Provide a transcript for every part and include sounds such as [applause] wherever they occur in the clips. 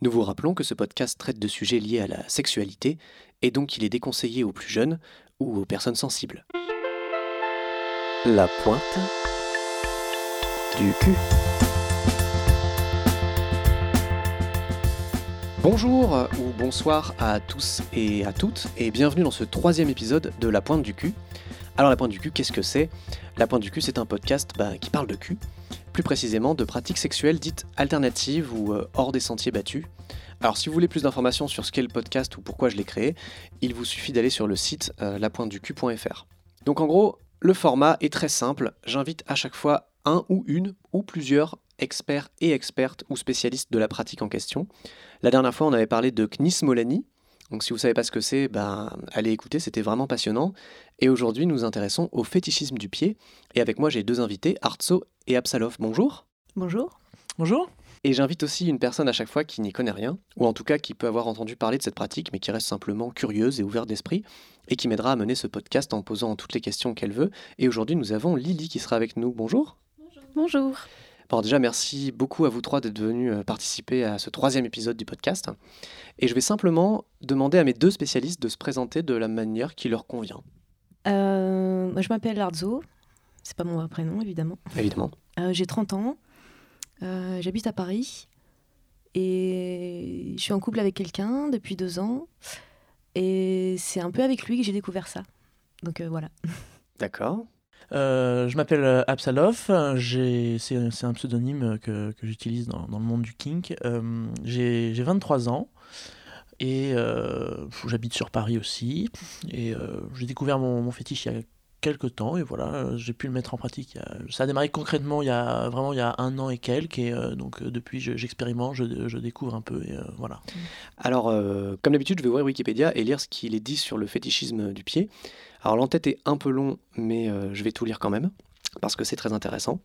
Nous vous rappelons que ce podcast traite de sujets liés à la sexualité et donc il est déconseillé aux plus jeunes ou aux personnes sensibles. La pointe du cul. Bonjour ou bonsoir à tous et à toutes et bienvenue dans ce troisième épisode de La pointe du cul. Alors la pointe du cul, qu'est-ce que c'est? La pointe du cul, c'est un podcast bah, qui parle de cul plus précisément de pratiques sexuelles dites alternatives ou euh, hors des sentiers battus. Alors si vous voulez plus d'informations sur ce qu'est le podcast ou pourquoi je l'ai créé, il vous suffit d'aller sur le site euh, lapointeducu.fr. Donc en gros, le format est très simple, j'invite à chaque fois un ou une ou plusieurs experts et expertes ou spécialistes de la pratique en question. La dernière fois, on avait parlé de Knis Molani, donc si vous savez pas ce que c'est, ben, allez écouter, c'était vraiment passionnant. Et aujourd'hui, nous nous intéressons au fétichisme du pied. Et avec moi, j'ai deux invités, Artso et Absalov. Bonjour. Bonjour. Bonjour. Et j'invite aussi une personne à chaque fois qui n'y connaît rien, ou en tout cas qui peut avoir entendu parler de cette pratique, mais qui reste simplement curieuse et ouverte d'esprit, et qui m'aidera à mener ce podcast en posant toutes les questions qu'elle veut. Et aujourd'hui, nous avons Lily qui sera avec nous. Bonjour. Bonjour. Bonjour. Bon, déjà, merci beaucoup à vous trois d'être venus euh, participer à ce troisième épisode du podcast. Et je vais simplement demander à mes deux spécialistes de se présenter de la manière qui leur convient. Euh, moi, je m'appelle Arzo. C'est pas mon vrai prénom, évidemment. Évidemment. Euh, j'ai 30 ans. J'habite à Paris. Et je suis en couple avec quelqu'un depuis deux ans. Et c'est un peu avec lui que j'ai découvert ça. Donc voilà. [laughs] D'accord. Euh, je m'appelle euh, Absalov, c'est un pseudonyme que, que j'utilise dans, dans, le monde du kink. Euh, j'ai 23 ans et j'habite sur Paris aussi. Et j'ai découvert mon, mon, fétiche il y a quelques temps et voilà, j'ai pu le mettre en pratique. Ça a démarré concrètement il y a vraiment il y a un an et quelques et donc depuis j'expérimente, je, je, découvre un peu et voilà. Alors comme d'habitude, je vais ouvrir Wikipédia et lire ce qu'il est dit sur le fétichisme du pied. Alors l'entête est un peu long, mais euh, je vais tout lire quand même, parce que c'est très intéressant.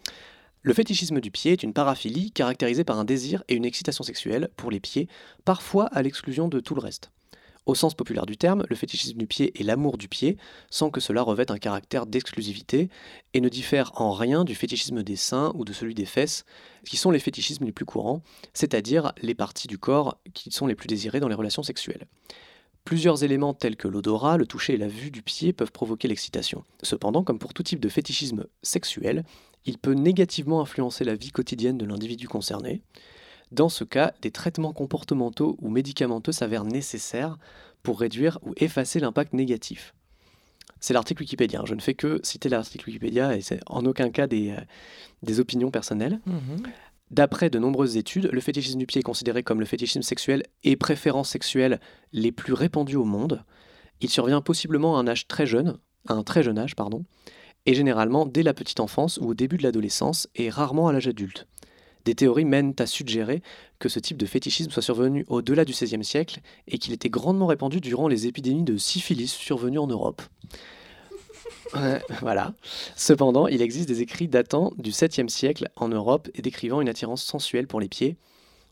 Le fétichisme du pied est une paraphilie caractérisée par un désir et une excitation sexuelle pour les pieds, parfois à l'exclusion de tout le reste. Au sens populaire du terme, le fétichisme du pied est l'amour du pied, sans que cela revête un caractère d'exclusivité, et ne diffère en rien du fétichisme des seins ou de celui des fesses, qui sont les fétichismes les plus courants, c'est-à-dire les parties du corps qui sont les plus désirées dans les relations sexuelles. Plusieurs éléments tels que l'odorat, le toucher et la vue du pied peuvent provoquer l'excitation. Cependant, comme pour tout type de fétichisme sexuel, il peut négativement influencer la vie quotidienne de l'individu concerné. Dans ce cas, des traitements comportementaux ou médicamenteux s'avèrent nécessaires pour réduire ou effacer l'impact négatif. C'est l'article Wikipédia. Je ne fais que citer l'article Wikipédia et c'est en aucun cas des, euh, opinions personnelles. Mmh D'après de nombreuses études, le fétichisme du pied est considéré comme le fétichisme sexuel et préférence sexuelle les plus répandus au monde. Il survient possiblement à un âge très jeune, à un très jeune âge, pardon, et généralement dès la petite enfance ou au début de l'adolescence et rarement à l'âge adulte. Des théories mènent à suggérer que ce type de fétichisme soit survenu au-delà du XVIe siècle et qu'il était grandement répandu durant les épidémies de syphilis survenues en Europe [laughs] voilà. Cependant, il existe des écrits datant du 7e siècle en Europe et décrivant une attirance sensuelle pour les pieds.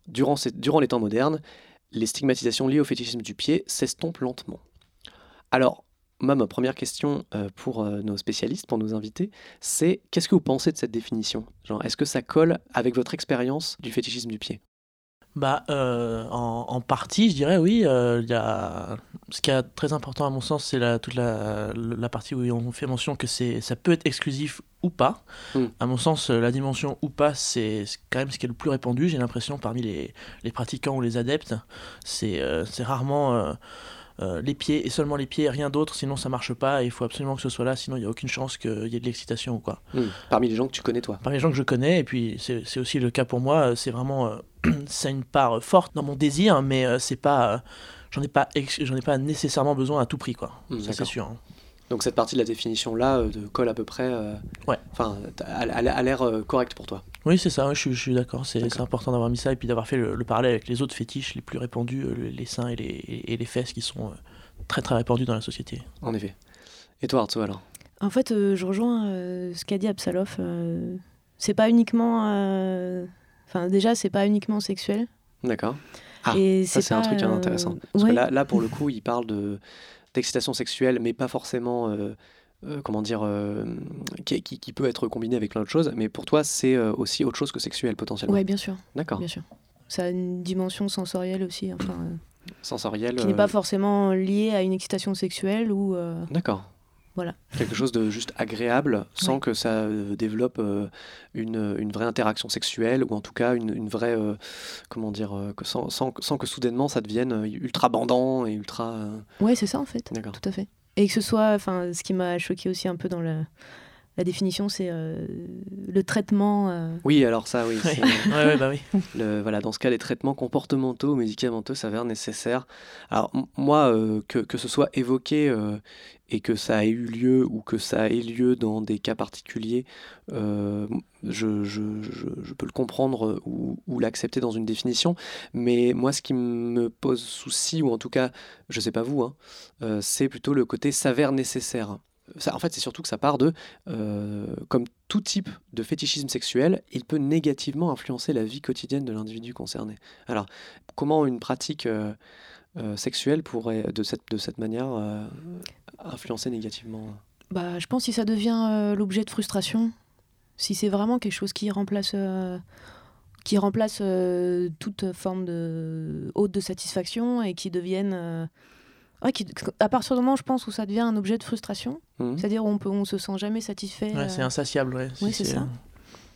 Durant, durant les temps modernes, les stigmatisations liées au fétichisme du pied s'estompent lentement. Alors, ma première question euh, pour euh, nos spécialistes, pour nos invités, c'est qu'est-ce que vous pensez de cette définition? Est-ce que ça colle avec votre expérience du fétichisme du pied? Bah, euh, en, partie, je dirais oui. Euh, y a... Ce qui est très important à mon sens, c'est la, toute la, la, partie où on fait mention que ça peut être exclusif ou pas. Hmm. À mon sens, la dimension ou pas, c'est quand même ce qui est le plus répandu. J'ai l'impression parmi les, les, pratiquants ou les adeptes, c'est euh, rarement euh, euh, les pieds et seulement les pieds, rien d'autre, sinon ça marche pas. il faut absolument que ce soit là, sinon il n'y a aucune chance qu'il y ait de l'excitation ou quoi. Hmm. Parmi les gens que tu connais, toi Parmi les gens que je connais, et puis c'est aussi le cas pour moi, c'est vraiment. [clears throat] ça une part forte dans mon désir, mais euh, c'est pas. j'en ai, pas j'en ai pas nécessairement besoin à tout prix, quoi. Hmm, ça, c'est sûr. Hein. Donc cette partie de la définition là euh, de colle à peu près, ouais. enfin, a l'air correcte pour toi. Oui, c'est ça, je, suis d'accord. C'est important d'avoir mis ça et puis d'avoir fait le, parallèle avec les autres fétiches les plus répandus, euh, les seins et les, et les fesses qui sont euh, très très répandus dans la société. En effet. Et toi, Arthur, alors? En fait, euh, je rejoins ce qu'a dit Absalov. c'est pas uniquement. Enfin, déjà, c'est pas uniquement sexuel. D'accord. Ah, et ça, c'est un truc intéressant. Parce que là, là, pour le coup, il parle d'excitation sexuelle, mais pas forcément euh, comment dire, euh, qui, qui, peut être combiné avec plein d'autres choses, mais pour toi, c'est euh, aussi autre chose que sexuel potentiellement. Oui, bien sûr. D'accord. Bien sûr. ça a une dimension sensorielle aussi. Enfin, sensorielle. Qui n'est pas forcément liée à une excitation sexuelle ou. D'accord. Voilà. Quelque chose de juste agréable sans que ça développe une, une, vraie interaction sexuelle ou en tout cas une, une vraie. comment dire que sans, sans, sans, que soudainement ça devienne ultra bandant et ultra. Ouais, c'est ça en fait. Tout à fait. Et que ce soit. Enfin, ce qui m'a choqué aussi un peu dans le la définition, c'est euh, le traitement. Euh. Oui, alors ça, oui. [laughs] ouais, bah oui. Le, voilà, dans ce cas, les traitements comportementaux, médicamenteux s'avèrent nécessaires. Alors, moi, euh, que, que, ce soit évoqué et que ça ait eu lieu ou que ça ait lieu dans des cas particuliers, je, je, je, peux le comprendre ou, ou l'accepter dans une définition. Mais moi, ce qui me pose souci, ou en tout cas, je ne sais pas vous, hein, c'est plutôt le côté s'avère nécessaire en fait, c'est surtout que ça part de, euh, comme tout type de fétichisme sexuel, il peut négativement influencer la vie quotidienne de l'individu concerné. Alors, comment une pratique euh, euh, sexuelle pourrait, de cette, de cette manière, influencer négativement? Bah, Je pense que si ça devient l'objet de frustration, si c'est vraiment quelque chose qui remplace qui remplace toute forme de haute de satisfaction et qui devienne à partir du moment, je pense, où ça devient un objet de frustration, mhm. c'est-à-dire où on peut, on se sent jamais satisfait. Ouais, c'est euh, insatiable, ouais. oui, c'est ça.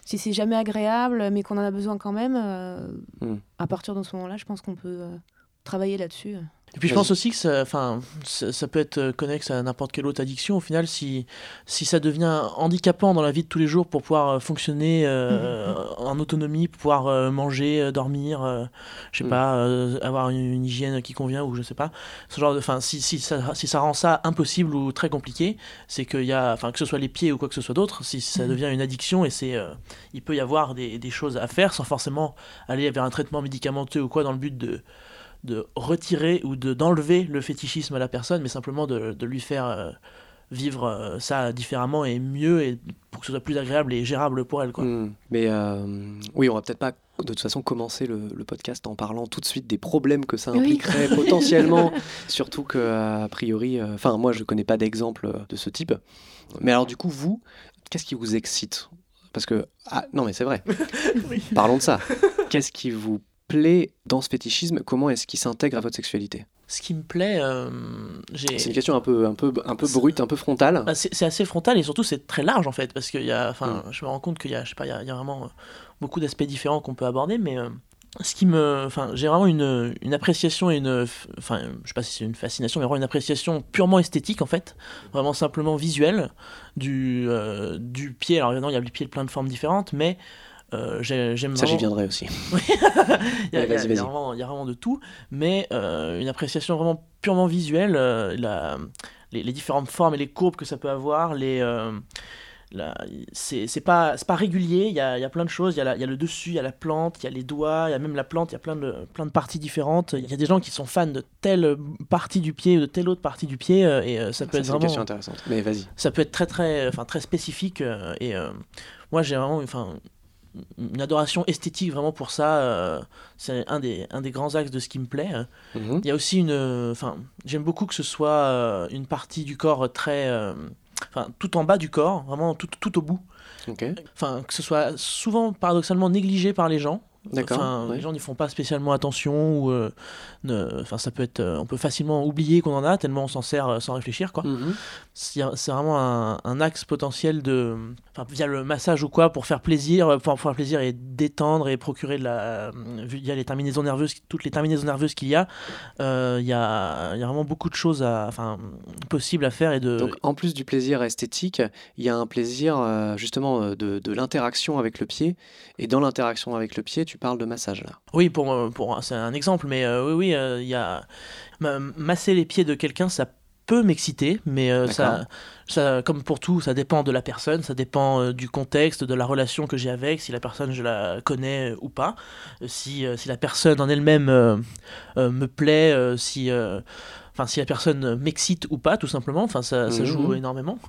Si c'est jamais agréable, mais qu'on en a besoin quand même, euh, mhm. à partir de ce moment-là, je pense qu'on peut euh, travailler là-dessus. Et puis je pense aussi que ça, enfin, ça, peut être connexe à n'importe quelle autre addiction. Au final, si, si ça devient handicapant dans la vie de tous les jours pour pouvoir euh, fonctionner euh, en autonomie, pour pouvoir euh, manger, dormir, je sais mm. pas, avoir une, hygiène qui convient ou je sais pas, ce genre de, enfin, si, si, ça, si ça rend ça impossible ou très compliqué, c'est qu'il y a, enfin, que ce soit les pieds ou quoi que ce soit d'autre, si ça mm. devient une addiction et c'est, il peut y avoir des, des choses à faire sans forcément aller vers un traitement médicamenteux ou quoi dans le but de de retirer ou de d'enlever le fétichisme à la personne, mais simplement de, de lui faire euh, vivre euh, ça différemment et mieux et pour que ce soit plus agréable et gérable pour elle. Quoi. Hmm. mais euh, oui, on va peut-être pas de toute façon commencer le, podcast en parlant tout de suite des problèmes que ça impliquerait [laughs] potentiellement, surtout que a priori, enfin moi je connais pas d'exemple de ce type. Mais alors du coup vous, qu'est-ce qui vous excite? Parce que ah non mais c'est vrai. [laughs] Parlons de ça. Qu'est-ce qui vous plaît dans ce fétichisme Comment est-ce qu'il s'intègre à votre sexualité? Ce qui me plaît, euh, c'est une question un peu, un peu, un peu brute, un peu frontale. Bah, c'est assez frontal et surtout c'est très large en fait, parce que y a, enfin, mm. je me rends compte qu'il y a, je sais pas, il y, a, vraiment euh, beaucoup d'aspects différents qu'on peut aborder, mais euh, ce qui me, enfin, j'ai vraiment une, une, appréciation et une, enfin, je sais pas si c'est une fascination, mais vraiment une appréciation purement esthétique en fait, vraiment simplement visuelle du, du pied. Alors évidemment, il y a le pied de plein de formes différentes, mais euh, j'aime Ça, j'y viendrai aussi. il, y a, vraiment, de tout, mais euh, une appréciation vraiment purement visuelle, euh, la, les, les, différentes formes et les courbes que ça peut avoir, les c'est pas, pas régulier, il y a, y a, plein de choses, il y, y, a le dessus, il y a la plante, il y a les doigts, il y a même la plante, il y a plein de, plein de parties différentes. Il y a des gens qui sont fans de telle partie du pied ou de telle autre partie du pied, et ça peut être vraiment... une question intéressante, mais vas-y. Ça peut être très, très, enfin, très spécifique, et moi j'ai vraiment... Enfin, une adoration esthétique vraiment pour ça. Euh, c'est un des, un des grands axes de ce qui me plaît. Mhm. Il y a aussi une. Enfin, j'aime beaucoup que ce soit euh, une partie du corps très. Euh, enfin, tout en bas du corps, vraiment tout, tout au bout. Enfin, que ce soit souvent paradoxalement négligé par les gens. Enfin, Les gens n'y font pas spécialement attention ou euh, enfin ça peut être, euh, on peut facilement oublier qu'on en a tellement on s'en sert euh, sans réfléchir quoi. Mhm. C'est vraiment un, axe potentiel de, via le massage ou quoi pour faire plaisir, pour faire plaisir et détendre et procurer de la, il y a les terminaisons nerveuses, toutes les terminaisons nerveuses qu'il y a, il y a, y a vraiment beaucoup de choses à, enfin possibles à faire et de. Donc en plus du plaisir esthétique, il y a un plaisir justement de, de l'interaction avec le pied et dans l'interaction avec le pied tu parles de massage là. Oui, pour, euh, pour c'est un exemple, mais euh, oui, oui, euh, il y a masser les pieds de quelqu'un, ça peut m'exciter, mais ça, ça, comme pour tout, ça dépend de la personne, ça dépend du contexte, de la relation que j'ai avec, si la personne je la connais ou pas, si, si la personne en elle-même me plaît, si enfin si la personne m'excite ou pas tout simplement enfin ça, ça joue mhm. énormément.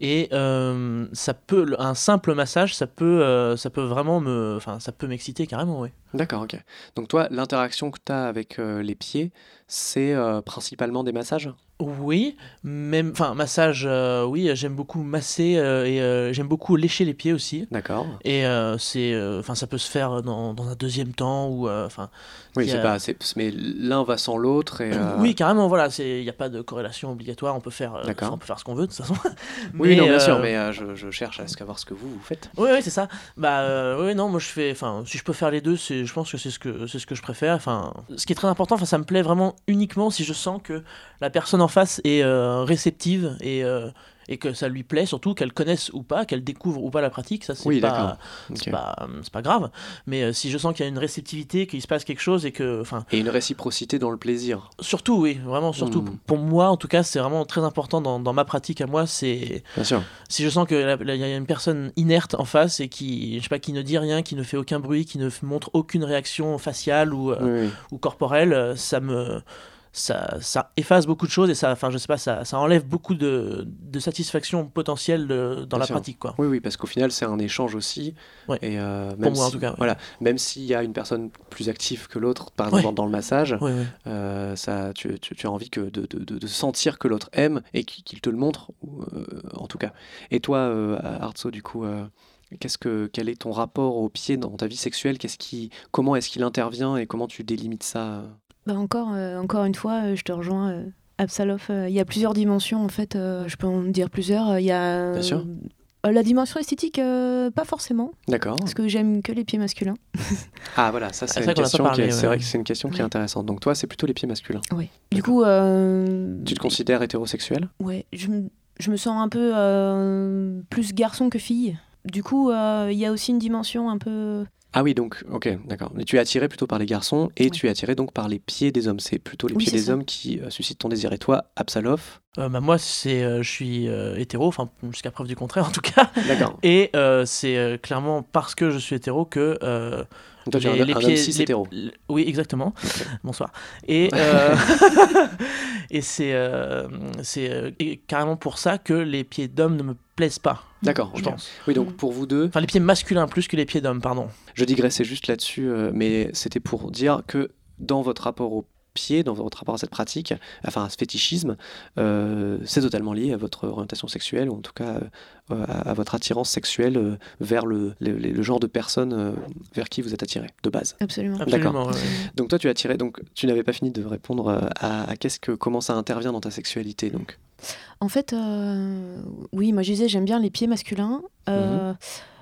Et euh, ça peut un simple massage ça peut euh, ça peut vraiment me enfin ça peut m'exciter carrément oui d'accord ok. Donc toi l'interaction que tu as avec euh, les pieds c'est euh, principalement des massages? Oui, même, enfin massage, euh, oui, j'aime beaucoup masser euh, et j'aime beaucoup lécher les pieds aussi. D'accord. Et c'est, enfin, ça peut se faire dans, dans un deuxième temps ou, enfin. Oui, c'est a- pas, mais l'un va sans l'autre et. Oui, carrément, voilà, il n'y a pas de corrélation obligatoire. On peut faire, on peut faire ce qu'on veut de toute façon. [laughs] Oui, non, bien sûr, mais je, je cherche à savoir ce que vous, vous faites. Oui, oui, c'est ça. Bah, oui, non, moi je fais. Enfin, si je peux faire les deux, c'est, je pense que c'est ce que c'est ce que je préfère. Enfin, ce qui est très important, enfin, ça me plaît vraiment uniquement si je sens que la personne en face est euh, réceptive et euh, et que ça lui plaît, surtout qu'elle connaisse ou pas, qu'elle découvre ou pas la pratique. Ça, c'est Oui, pas. d'accord. C'est Ok. pas, pas grave, mais euh, si je sens qu'il y a une réceptivité, qu'il se passe quelque chose et que, enfin, Et une réciprocité dans le plaisir. surtout, oui, vraiment, surtout, Hmm. pour moi, en tout cas, c'est vraiment très important dans, dans ma pratique à moi, c'est si je sens que la- la- il y a une personne inerte en face et qui, je sais pas, qui ne dit rien, qui ne fait aucun bruit, qui ne montre aucune réaction faciale ou, euh, Oui, ou corporelle, euh, ça me ça, ça efface beaucoup de choses et ça, enfin, je sais pas, ça, ça enlève beaucoup de, de satisfaction potentielle de- dans Bien la sûr. pratique, quoi. Oui, oui, parce qu'au final, c'est un échange aussi. Ouais. Et euh, même moi, en si- tout cas, ouais. Voilà, même s'il y a une personne plus active que l'autre, par Ouais. exemple dans le massage, euh, ça, tu, tu- tu as envie que de, sentir que l'autre aime et qu'il te le montre, euh, en tout cas. Et toi, euh, Artso, du coup, euh, qu'est-ce que, quel est ton rapport au pied dans ta vie sexuelle? Qu'est-ce qui, Comment est-ce qu'il intervient et comment tu délimites ça? Bah encore, euh, encore une fois, euh, je te rejoins. euh, Absalov, euh, il y a plusieurs dimensions en fait, euh, je peux en dire plusieurs. Euh, Il y a Bien sûr. euh, la dimension esthétique, euh, pas forcément, D'accord. parce que j'aime que les pieds masculins. [laughs] Ah voilà, ça c'est une question qui est, vrai que c'est une question qui est intéressante. Donc toi, c'est plutôt les pieds masculins. Oui. Du coup, euh, Tu te considères hétérosexuel? Ouais, je, me- je me sens un peu euh, plus garçon que fille. Du coup, euh, il y a aussi une dimension un peu. Ah oui, donc, ok, d'accord. Mais tu es attiré plutôt par les garçons et Ouais. tu es attiré donc par les pieds des hommes. C'est plutôt les Oui, pieds des ça. hommes qui euh, suscitent ton désir. Et toi, Absalov? Euh, bah, moi, c'est, euh, je suis euh, hétéro, enfin, jusqu'à preuve du contraire en tout cas. D'accord. [laughs] Et euh, c'est euh, clairement parce que je suis hétéro que. euh, Toi, tu es un, les- les un pieds- homme cis les- hétéro. l- Oui, exactement. [laughs] Bonsoir. Et, euh, [laughs] et c'est euh, c'est euh, carrément pour ça que les pieds d'homme ne me plaisent pas, D'accord, je pense. Oui, donc pour vous deux, Enfin, les pieds masculins plus que les pieds d'homme, pardon. je digressais juste là-dessus, euh, mais c'était pour dire que dans votre rapport au pied, dans votre rapport à cette pratique, enfin à ce fétichisme, euh, c'est totalement lié à votre orientation sexuelle, ou en tout cas euh, à, à votre attirance sexuelle euh, vers le, le- le- le genre de personne euh, vers qui vous êtes attiré, de base. Absolument. Absolument. ouais, ouais. Donc toi, tu es attiré, donc tu n'avais pas fini de répondre à, à qu'est-ce que, comment ça intervient dans ta sexualité, donc? En fait, euh, oui, moi je disais, j'aime bien les pieds masculins. euh,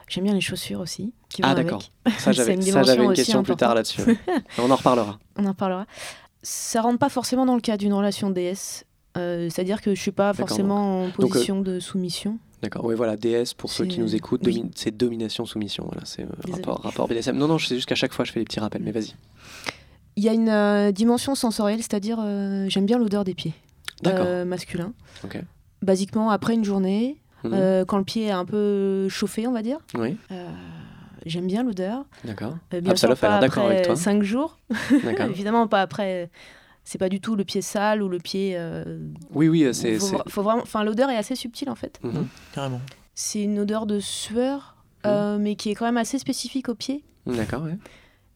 J'aime bien les chaussures aussi. Qui vont Ah, avec. d'accord. Ça, [laughs] C'est j'avais une ça, dimension j'avais une question plus tard là-dessus. ouais. [laughs] On en reparlera. On en reparlera. Ça rentre pas forcément dans le cas d'une relation DS. euh, C'est-à-dire que je suis pas forcément en euh, position de soumission. D'accord. Oui, voilà, DS pour ceux qui nous écoutent, oui. domi- c'est domination-soumission. Voilà, c'est euh, rapport, rapport BDSM. Non, non, je sais juste qu'à chaque fois, je fais des petits rappels, mais vas-y. Il y a une euh, dimension sensorielle, c'est-à-dire euh, j'aime bien l'odeur des pieds D'accord. euh, masculins. Ok. Basiquement, après une journée, Mhm. euh, quand le pied est un peu chauffé, on va dire, Oui, euh, j'aime bien l'odeur. d'accord. Euh, bien Absalov sûr, a l'air pas après avec toi. 5 jours. D'accord. [laughs] Évidemment, pas après. C'est pas du tout le pied sale ou le pied. euh, Oui, oui, c'est. faut, c'est- faut vraiment. Enfin, l'odeur est assez subtile en fait. Mhm. Carrément. C'est une odeur de sueur, Mhm. euh, mais qui est quand même assez spécifique au pied D'accord, ouais.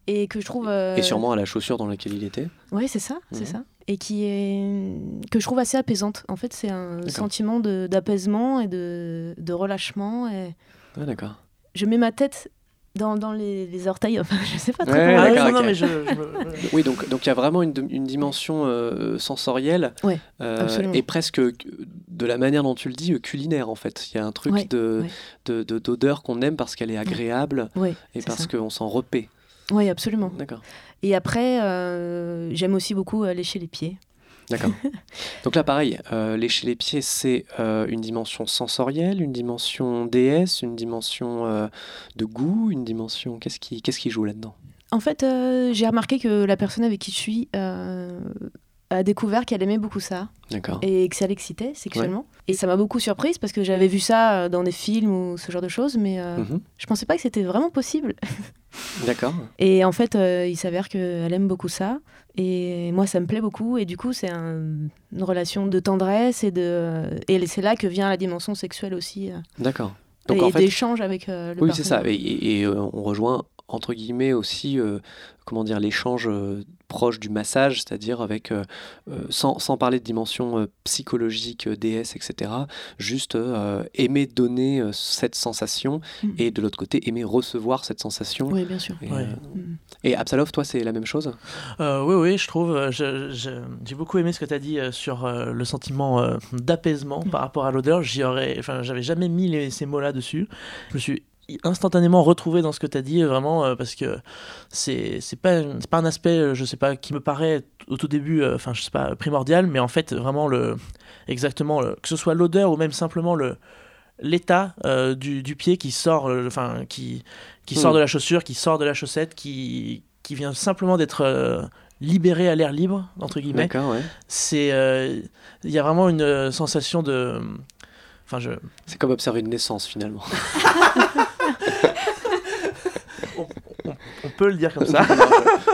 et que je trouve. euh, Et sûrement à la chaussure dans laquelle il était. Ouais, c'est ça, c'est Mhm. ça. Et qui est que je trouve assez apaisante. En fait, c'est un D'accord. sentiment de- d'apaisement et de, de relâchement. Et Ah, d'accord. je mets ma tête dans, dans les, les orteils. Enfin, [laughs] je sais pas. Ouais, comment Ah oui, dire. d'accord, non, non, ok. mais je, [laughs] je me- Oui, donc donc il y a vraiment une, une dimension euh, sensorielle Ouais, euh, et presque de la manière dont tu le dis culinaire en fait. Il y a un truc Ouais, de ouais. de- de- d'odeur qu'on aime parce qu'elle est agréable et parce qu'on s'en repaît. Oui, absolument. D'accord. Et après, euh, j'aime aussi beaucoup lécher les pieds. D'accord. [laughs] Donc là, pareil, euh, lécher les pieds, c'est euh, une dimension sensorielle, une dimension DS, une dimension euh, de goût, une dimension. Qu'est-ce qui, qu'est-ce qui joue là-dedans? En fait, euh, j'ai remarqué que la personne avec qui je suis a découvert qu'elle aimait beaucoup ça D'accord. et que ça l'excitait sexuellement. Et ça m'a beaucoup surprise parce que j'avais vu ça euh, dans des films ou ce genre de choses, mais euh, Mhm. je pensais pas que c'était vraiment possible. [laughs] D'accord. Et en fait, euh, il s'avère qu'elle aime beaucoup ça. Et moi, ça me plaît beaucoup. Et du coup, c'est un- une relation de tendresse et de. Et c'est là que vient la dimension sexuelle aussi. euh, D'accord. Donc et en fait, d'échange avec euh, le oui, c'est ça. Et, euh, on rejoint entre guillemets aussi comment dire l'échange proche du massage, c'est-à-dire avec, euh, euh, sans, sans, parler de dimension euh, psychologique, DS, etc., juste aimer donner cette sensation mm. et de l'autre côté aimer recevoir cette sensation. Oui, bien sûr. Et, et Absalov, toi, c'est la même chose? Oui, oui, je trouve. J'ai beaucoup aimé ce que tu as dit sur le sentiment d'apaisement mm. par rapport à l'odeur. J'avais jamais mis ces mots-là dessus. Je me suis instantanément retrouvé dans ce que tu as dit, vraiment, euh, parce que c'est pas, pas un aspect, euh, je sais pas, qui me paraît au tout début, euh, enfin, je sais pas, primordial, mais en fait, vraiment, le, exactement, que ce soit l'odeur ou même simplement le l'état du, du, pied qui sort, enfin, qui, qui sort hmm. de la chaussure, qui sort de la chaussette, qui, qui vient simplement d'être libéré à l'air libre, entre guillemets. D'accord, ouais. C'est, il y a vraiment une sensation de, enfin, je... C'est comme observer une naissance finalement. [laughs] [laughs] on, peut le dire comme ça.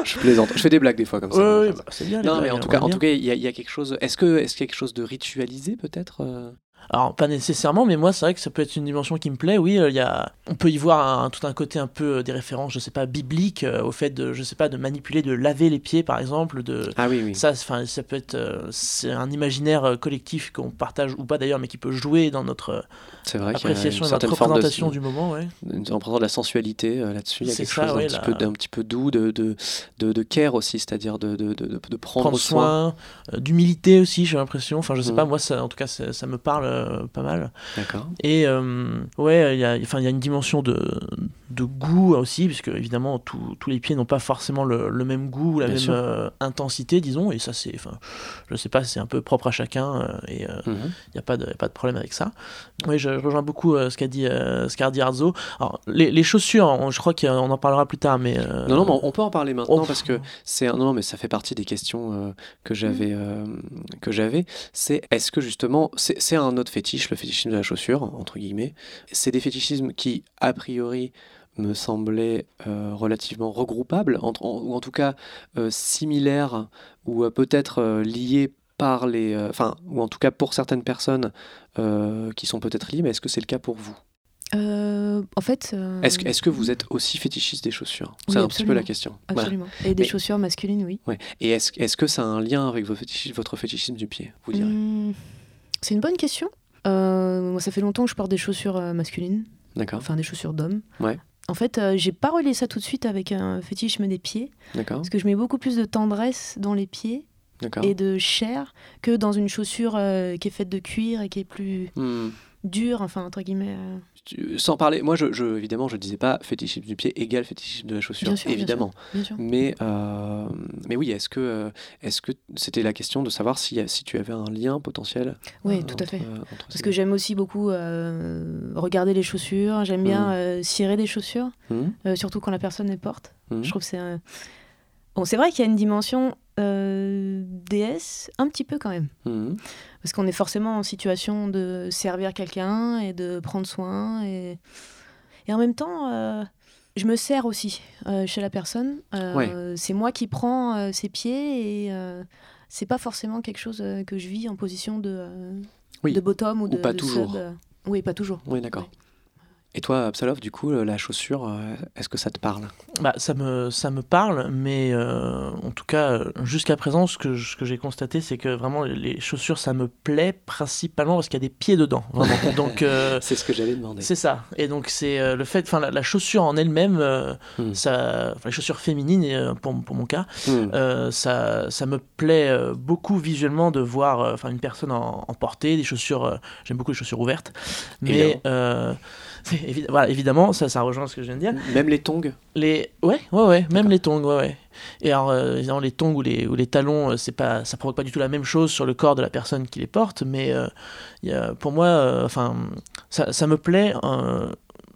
je, plaisante. Je fais des blagues des fois comme ça. Bah, c'est bien. Non, mais en tout cas, en tout cas, il y, a quelque chose. Est-ce que, est-ce quelque chose de ritualisé peut-être euh? Alors, pas nécessairement, mais moi, c'est vrai que ça peut être une dimension qui me plaît. Oui, euh, il y a... on peut y voir un, tout un côté un peu euh, des références, je sais pas, bibliques, euh, au fait de, je sais pas, de manipuler, de laver les pieds, par exemple. De... Ah oui, oui. Ça, ça peut être. c'est un imaginaire collectif qu'on partage ou pas d'ailleurs, mais qui peut jouer dans notre appréciation et notre représentation du moment. Ouais. Une représentation de la sensualité là-dessus. Il y a quelque chose d'un petit, peu, petit peu doux, de, de, de, care aussi, c'est-à-dire de, de, de, prendre, soin. d'humilité aussi, j'ai l'impression. Enfin, je sais mm. pas, moi, ça, en tout cas, ça, ça me parle pas mal. D'accord. Et euh, ouais, il y a, enfin, il y a une dimension de, de goût aussi, puisque évidemment tous les pieds n'ont pas forcément le, même goût, la même euh, intensité, disons, et ça c'est, enfin, je sais pas, c'est un peu propre à chacun, et il n'y mhm. a, pas de, pas de problème avec ça. Oui, je, rejoins beaucoup ce qu'a dit, ce dit Arzo. Alors, les, les, chaussures, je crois qu'on en parlera plus tard, mais... non, non, mais on peut en parler maintenant, parce que c'est... Non, non, mais ça fait partie des questions que j'avais, que j'avais, c'est est-ce que justement, c'est un autre fétiche le fétichisme de la chaussure, entre guillemets. C'est des fétichismes qui, a priori, me semblaient euh, relativement regroupables, ou en tout cas euh, similaires, ou euh, peut-être liés par les... Enfin, ou en tout cas pour certaines personnes qui sont peut-être liées, mais est-ce que c'est le cas pour vous? En fait. Est-ce, est que vous êtes aussi fétichiste des chaussures? C'est un petit peu la question. Absolument. Et des chaussures masculines, oui. Ouais. Et est-ce, est que ça a un lien avec votre fétichisme, votre fétichisme du pied, vous direz? Mmh, C'est une bonne question. Euh, moi, ça fait longtemps que je porte des chaussures euh, masculines. D'accord. Enfin, des chaussures d'hommes. Ouais. En fait, euh, j'ai pas relié ça tout de suite avec un fétichisme des pieds. D'accord. Parce que je mets beaucoup plus de tendresse dans les pieds et de chair que dans une chaussure qui est faite de cuir et qui est plus hmm. dure, enfin, entre guillemets sans parler, moi, je, évidemment, je disais pas fétichisme du pied égale fétichisme de la chaussure, évidemment. Mais, euh, mais oui, est-ce que euh, est-ce que c'était la question de savoir si, si tu avais un lien potentiel Oui, euh, tout à fait. Parce que j'aime aussi beaucoup regarder les chaussures, j'aime bien mmh. cirer des chaussures, mmh. surtout quand la personne les porte. Mmh. Je trouve que c'est Bon, c'est vrai qu'il y a une dimension DS, un petit peu quand même parce qu'on est forcément en situation de servir quelqu'un et de prendre soin. Et, et en même temps, euh, je me sers aussi euh, chez la personne. Euh, c'est moi qui prends ses pieds et c'est pas forcément quelque chose que je vis en position de, de bottom ou de, pas toujours. Oui, pas toujours. Oui, d'accord. Et toi, Absalov, du coup, la chaussure, euh, est-ce que ça te parle? Bah, ça, me, ça me parle, mais euh, en tout cas, jusqu'à présent, ce que, ce que j'ai constaté, c'est que vraiment, les chaussures, ça me plaît principalement parce qu'il y a des pieds dedans. [laughs] donc, euh, c'est ce que j'allais demander. C'est ça. Et donc, c'est le fait, enfin, la, chaussure en elle-même, hmm. ça, les chaussures féminines, pour, pour mon cas, hmm. ça, ça me plaît beaucoup visuellement de voir enfin une personne en, en portée, des chaussures, j'aime beaucoup les chaussures ouvertes, mais [laughs] voilà, évidemment, ça, ça rejoint ce que je viens de dire. Même les tongs? Les... Ouais, ouais, ouais, même les tongs, ouais, ouais. Et alors, euh, évidemment, les tongs ou les, ou les talons, euh, c'est pas, ça provoque pas du tout la même chose sur le corps de la personne qui les porte, mais euh, y a, pour moi, enfin, ça, ça, me plaît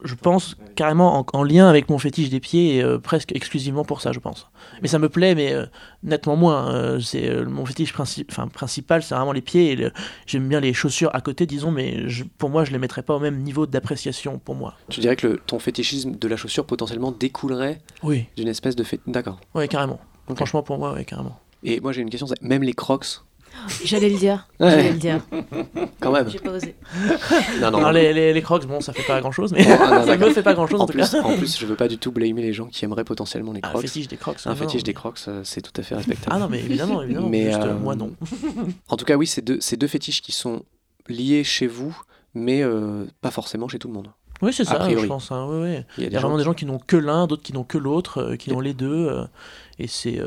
je pense, carrément en, lien avec mon fétiche des pieds, et, euh, presque exclusivement pour ça, je pense. Mais ça me plaît, mais euh, nettement moins. Euh, c'est mon fétiche principal, c'est vraiment les pieds. Et j'aime bien les chaussures à côté, disons, mais pour moi, je les mettrais pas au même niveau d'appréciation pour moi. Tu dirais que le, ton fétichisme de la chaussure potentiellement découlerait oui. d'une espèce de fait. D'accord. Oui, carrément. Franchement, pour moi, oui, carrément. Et moi, j'ai une question, même les crocs J'allais le dire. J'allais le dire. Quand même. J'ai pas osé. Non, non. Alors, les, les, les crocs, bon, ça fait pas grand chose, mais Oh, ah, non, [laughs] ça me fait pas grand chose en, En tout plus, cas. en plus, je veux pas du tout blâmer les gens qui aimeraient potentiellement les Un crocs. fétiche des crocs. Un non, fétiche non. des crocs, euh, c'est tout à fait respectable. Ah non, mais évidemment, évidemment. Mais, Juste, euh, moi, non. En tout cas, oui, c'est deux, c'est deux fétiches qui sont liés chez vous, mais euh, pas forcément chez tout le monde. Oui, c'est a ça, priori. je pense. hein. Il y a Il y a gens vraiment des gens qui n'ont que l'un, d'autres qui n'ont que l'autre, euh, qui ont les deux. euh, et c'est.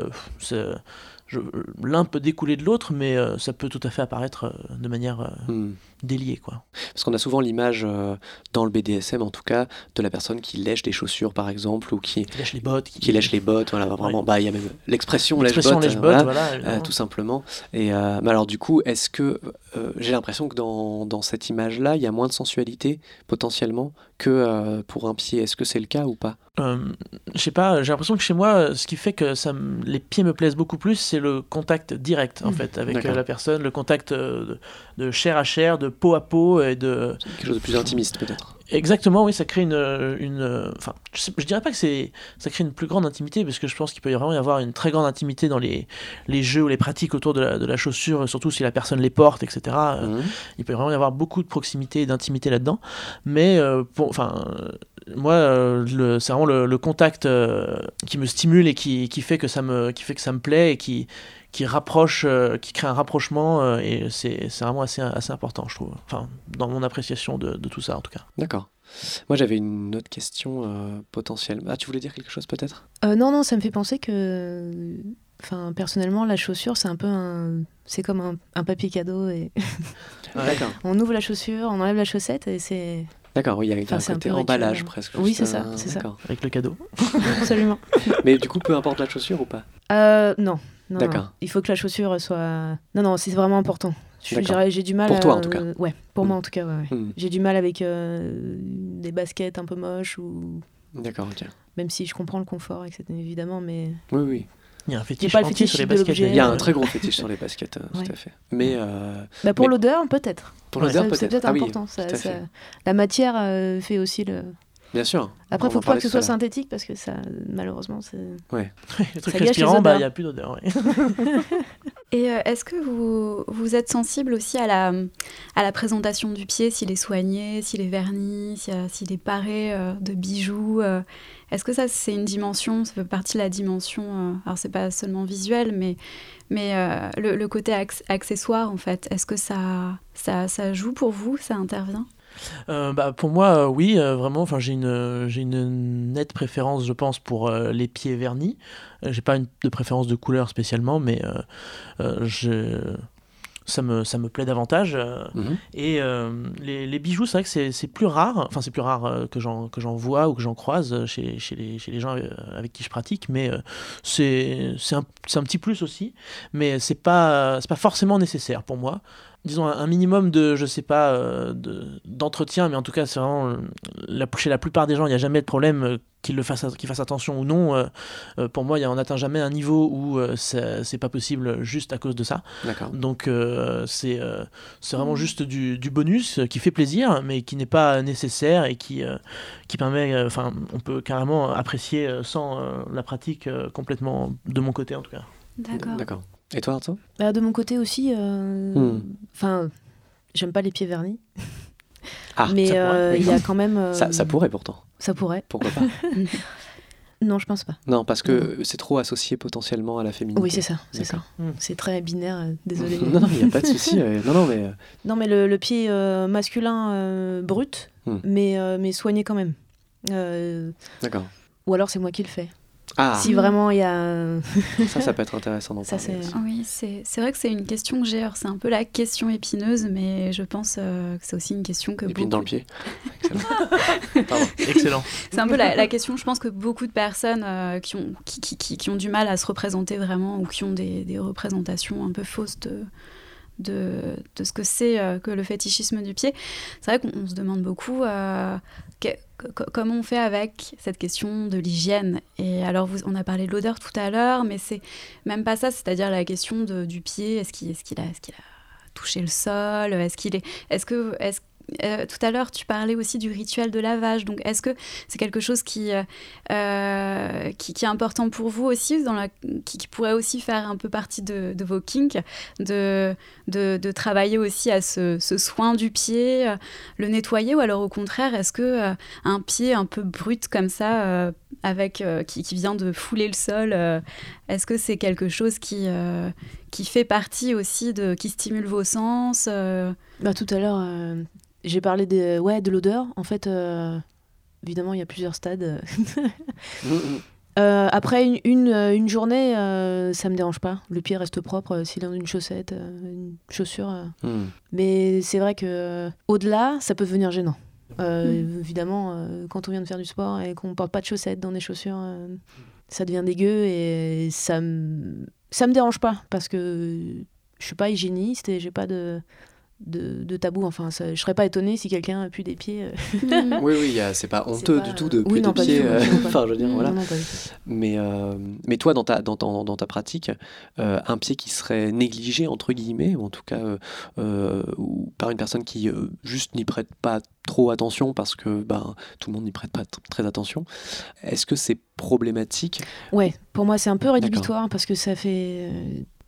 Euh, L'un peut découler de l'autre, mais euh, ça peut tout à fait apparaître euh, de manière Hmm. déliée, quoi. Parce qu'on a souvent l'image, dans le BDSM en tout cas, de la personne qui lèche des chaussures par exemple, ou qui, Qui lèche les bottes. qui lèche les bottes. Voilà, vraiment. Ouais. Bah, il y a même l'expression lèche-botte. lèche-botte, voilà. tout simplement. Et mais alors du coup, est-ce que euh, j'ai l'impression que dans, dans cette image-là, il y a moins de sensualité potentiellement que euh, pour un pied. Est-ce que c'est le cas ou pas? Euh, je sais pas, j'ai l'impression que chez moi, ce qui fait que ça les pieds me plaisent beaucoup plus, c'est le contact direct en Mm. fait avec euh, la personne, le contact de, de chair à chair, de peau à peau et de Quelque chose de plus intimiste peut-être. Exactement oui, ça crée une une enfin je, je dirais pas que c'est ça crée une plus grande intimité parce que je pense qu'il peut y vraiment y avoir une très grande intimité dans les les jeux ou les pratiques autour de la, de la chaussure, surtout si la personne les porte, etc. Euh, Mhm. il peut vraiment y avoir beaucoup de proximité et d'intimité là-dedans. Mais euh, pour, enfin, euh, moi, euh, c'est vraiment le, le contact euh, qui me stimule et qui, qui fait que ça me, qui fait que ça me plaît et qui, qui rapproche, euh, qui crée un rapprochement. euh, et c'est, c'est vraiment assez, assez important, je trouve. Enfin, dans mon appréciation de, de tout ça, en tout cas. D'accord. Moi j'avais une autre question euh, potentielle. Ah, tu voulais dire quelque chose peut-être? Euh, non, non, ça me fait penser que. Enfin, personnellement, la chaussure, c'est un peu un. C'est comme un, un papier cadeau. Et... D'accord. [laughs] on ouvre la chaussure, on enlève la chaussête et c'est. D'accord, oui, il y a, Enfin, un un côté peu emballage rituel. presque. Oui, c'est ça, c'est ça. Avec le cadeau. [laughs] Absolument. Mais du coup, peu importe la chaussure ou pas? Euh, non. Non, D'accord. non. Il faut que la chaussure soit. Non, non, c'est vraiment important. J'ai du mal. Pour à- toi, en tout cas. Ouais, pour Mm. moi en tout cas, ouais. ouais. Hmm, J'ai du mal avec euh, des baskets un peu moches ou. D'accord, ok. Même si je comprends le confort, etc. évidemment, mais. Oui, oui. Il y a un fétiche pas fétiche sur les baskets. Il y a un Euh, très gros fétiche [laughs] sur les baskets, euh, ouais. tout à fait. Mais euh, Bah, pour Mais- l'odeur, peut-être. pour l'odeur, Ça, peut-être. C'est peut-être Ah oui, important. ça- ça-. La matière euh, fait aussi le. Bien sûr. Après, il faut pas que ce soit synthétique parce que ça, malheureusement, c'est. Les trucs respirants, bah, il n'y a plus d'odeur. ouais. [laughs] Et euh, est-ce que vous, vous êtes sensible aussi à la, à la présentation du pied, s'il est soigné, s'il est verni, s'il est paré euh, de bijoux euh, Est-ce que ça, c'est une dimension, ça fait partie de la dimension, euh, alors c'est pas seulement visuel, mais, mais euh, le, le côté acc- accessoire, en fait, est-ce que ça, ça, ça joue pour vous, ça intervient? Euh, bah, pour moi, euh, oui, euh, vraiment. Enfin, j'ai une, j'ai une nette préférence, je pense, pour les pieds vernis. J'ai pas une, de préférence de couleur spécialement, mais je, ça me, ça me plaît davantage. Mhm. et euh, les, les bijoux, c'est vrai que c'est, plus rare. Enfin, c'est plus rare que j'en, que j'en vois ou que j'en croise chez, chez, les, chez les gens avec qui je pratique, mais c'est, un, un petit plus aussi. Mais c'est pas, c'est pas forcément nécessaire pour moi disons un minimum de je sais pas euh, de- d'entretien mais en tout cas c'est vraiment euh, la, chez la plupart des gens il n'y a jamais de problème euh, qu'ils le fassent qu'ils fassent attention ou non euh, pour moi il y a- on n'atteint jamais un niveau où euh, ça- c'est pas possible juste à cause de ça D'accord. donc euh, c'est euh, c'est vraiment juste du, du bonus euh, qui fait plaisir mais qui n'est pas nécessaire et qui euh, qui permet euh, enfin on peut carrément apprécier sans euh, la pratique euh, complètement de mon côté en tout cas D'accord. D'accord. Et toi, Arto Bah, de mon côté aussi, euh, Hmm. enfin, j'aime pas les pieds vernis, Ah, mais euh, il y a quand même. euh, ça, ça pourrait pourtant. Ça pourrait. Pourquoi pas? [laughs] Non, je pense pas. Non, parce que c'est trop associé potentiellement à la féminité. Oui, c'est ça, c'est ça. Hmm. C'est très binaire, euh, désolé. [laughs] Non, non, il n'y a pas de souci. euh, non, non, mais Non, mais le, le pied euh, masculin euh, brut, Hmm. mais, euh, mais soigné quand même. Euh, d'accord. ou alors c'est moi qui le fais. Ah, Si vraiment il y a. ça, ça peut être intéressant d'en [laughs] Ça, parler. Oui, c'est c'est vrai que c'est une question que j'ai. C'est un peu la question épineuse, mais je pense euh, que c'est aussi une question que Épine beaucoup... dans le pied. [laughs] Excellent. [laughs] Pardon. excellent C'est un peu la, la question, je pense que beaucoup de personnes euh, qui, ont, qui, qui, qui- qui ont du mal à se représenter vraiment ou qui ont des, des représentations un peu fausses de, de, de ce que c'est euh, que le fétichisme du pied. C'est vrai qu'on on se demande beaucoup euh, comment on fait avec cette question de l'hygiène? Et alors, vous, on a parlé de l'odeur tout à l'heure, mais c'est même pas ça, c'est-à-dire la question du pied, est-ce qu'il est a, est a touché le sol? Est-ce qu'il est, est-ce que, est-ce euh, tout à l'heure, tu parlais aussi du rituel de lavage. Donc, est-ce que c'est quelque chose qui, euh, qui, est important pour vous aussi, qui, pourrait aussi faire un peu partie de, vos kinks, de, de, travailler aussi à ce, soin du pied, le nettoyer, ou alors au contraire, est-ce que un pied un peu brut comme ça, avec qui, qui, vient de fouler le sol, est-ce que c'est quelque chose qui, qui fait partie aussi de, qui stimule vos sens bah, Tout à l'heure, j'ai parlé de, ouais, de l'odeur. En fait, euh, évidemment, il y a plusieurs stades. [laughs] Euh, après une, une, euh, une journée, ça me dérange pas. Le pied reste propre s'il est dans une chaussette, une chaussure. Hmm. Mais c'est vrai que au-delà, ça peut devenir gênant. Hmm. Évidemment, quand on vient de faire du sport et qu'on porte pas de chaussettes dans des chaussures, ça devient dégueu et ça me ça me dérange pas parce que je suis pas hygiéniste et j'ai pas de de, tabou. Enfin, ça, je serais pas étonnée si quelqu'un a pu des pieds. Euh. [laughs] oui, oui, c'est pas honteux du tout de puer des pieds. Euh, [laughs] enfin, je veux dire, voilà. mais, euh, mais toi, dans ta, dans, dans, dans ta pratique, un pied qui serait négligé, entre guillemets, ou en tout cas ou par une personne qui juste n'y prête pas trop attention parce que ben, tout le monde n'y prête pas très attention, est-ce que c'est problématique? Ouais, pour moi, c'est un peu rédhibitoire parce que ça fait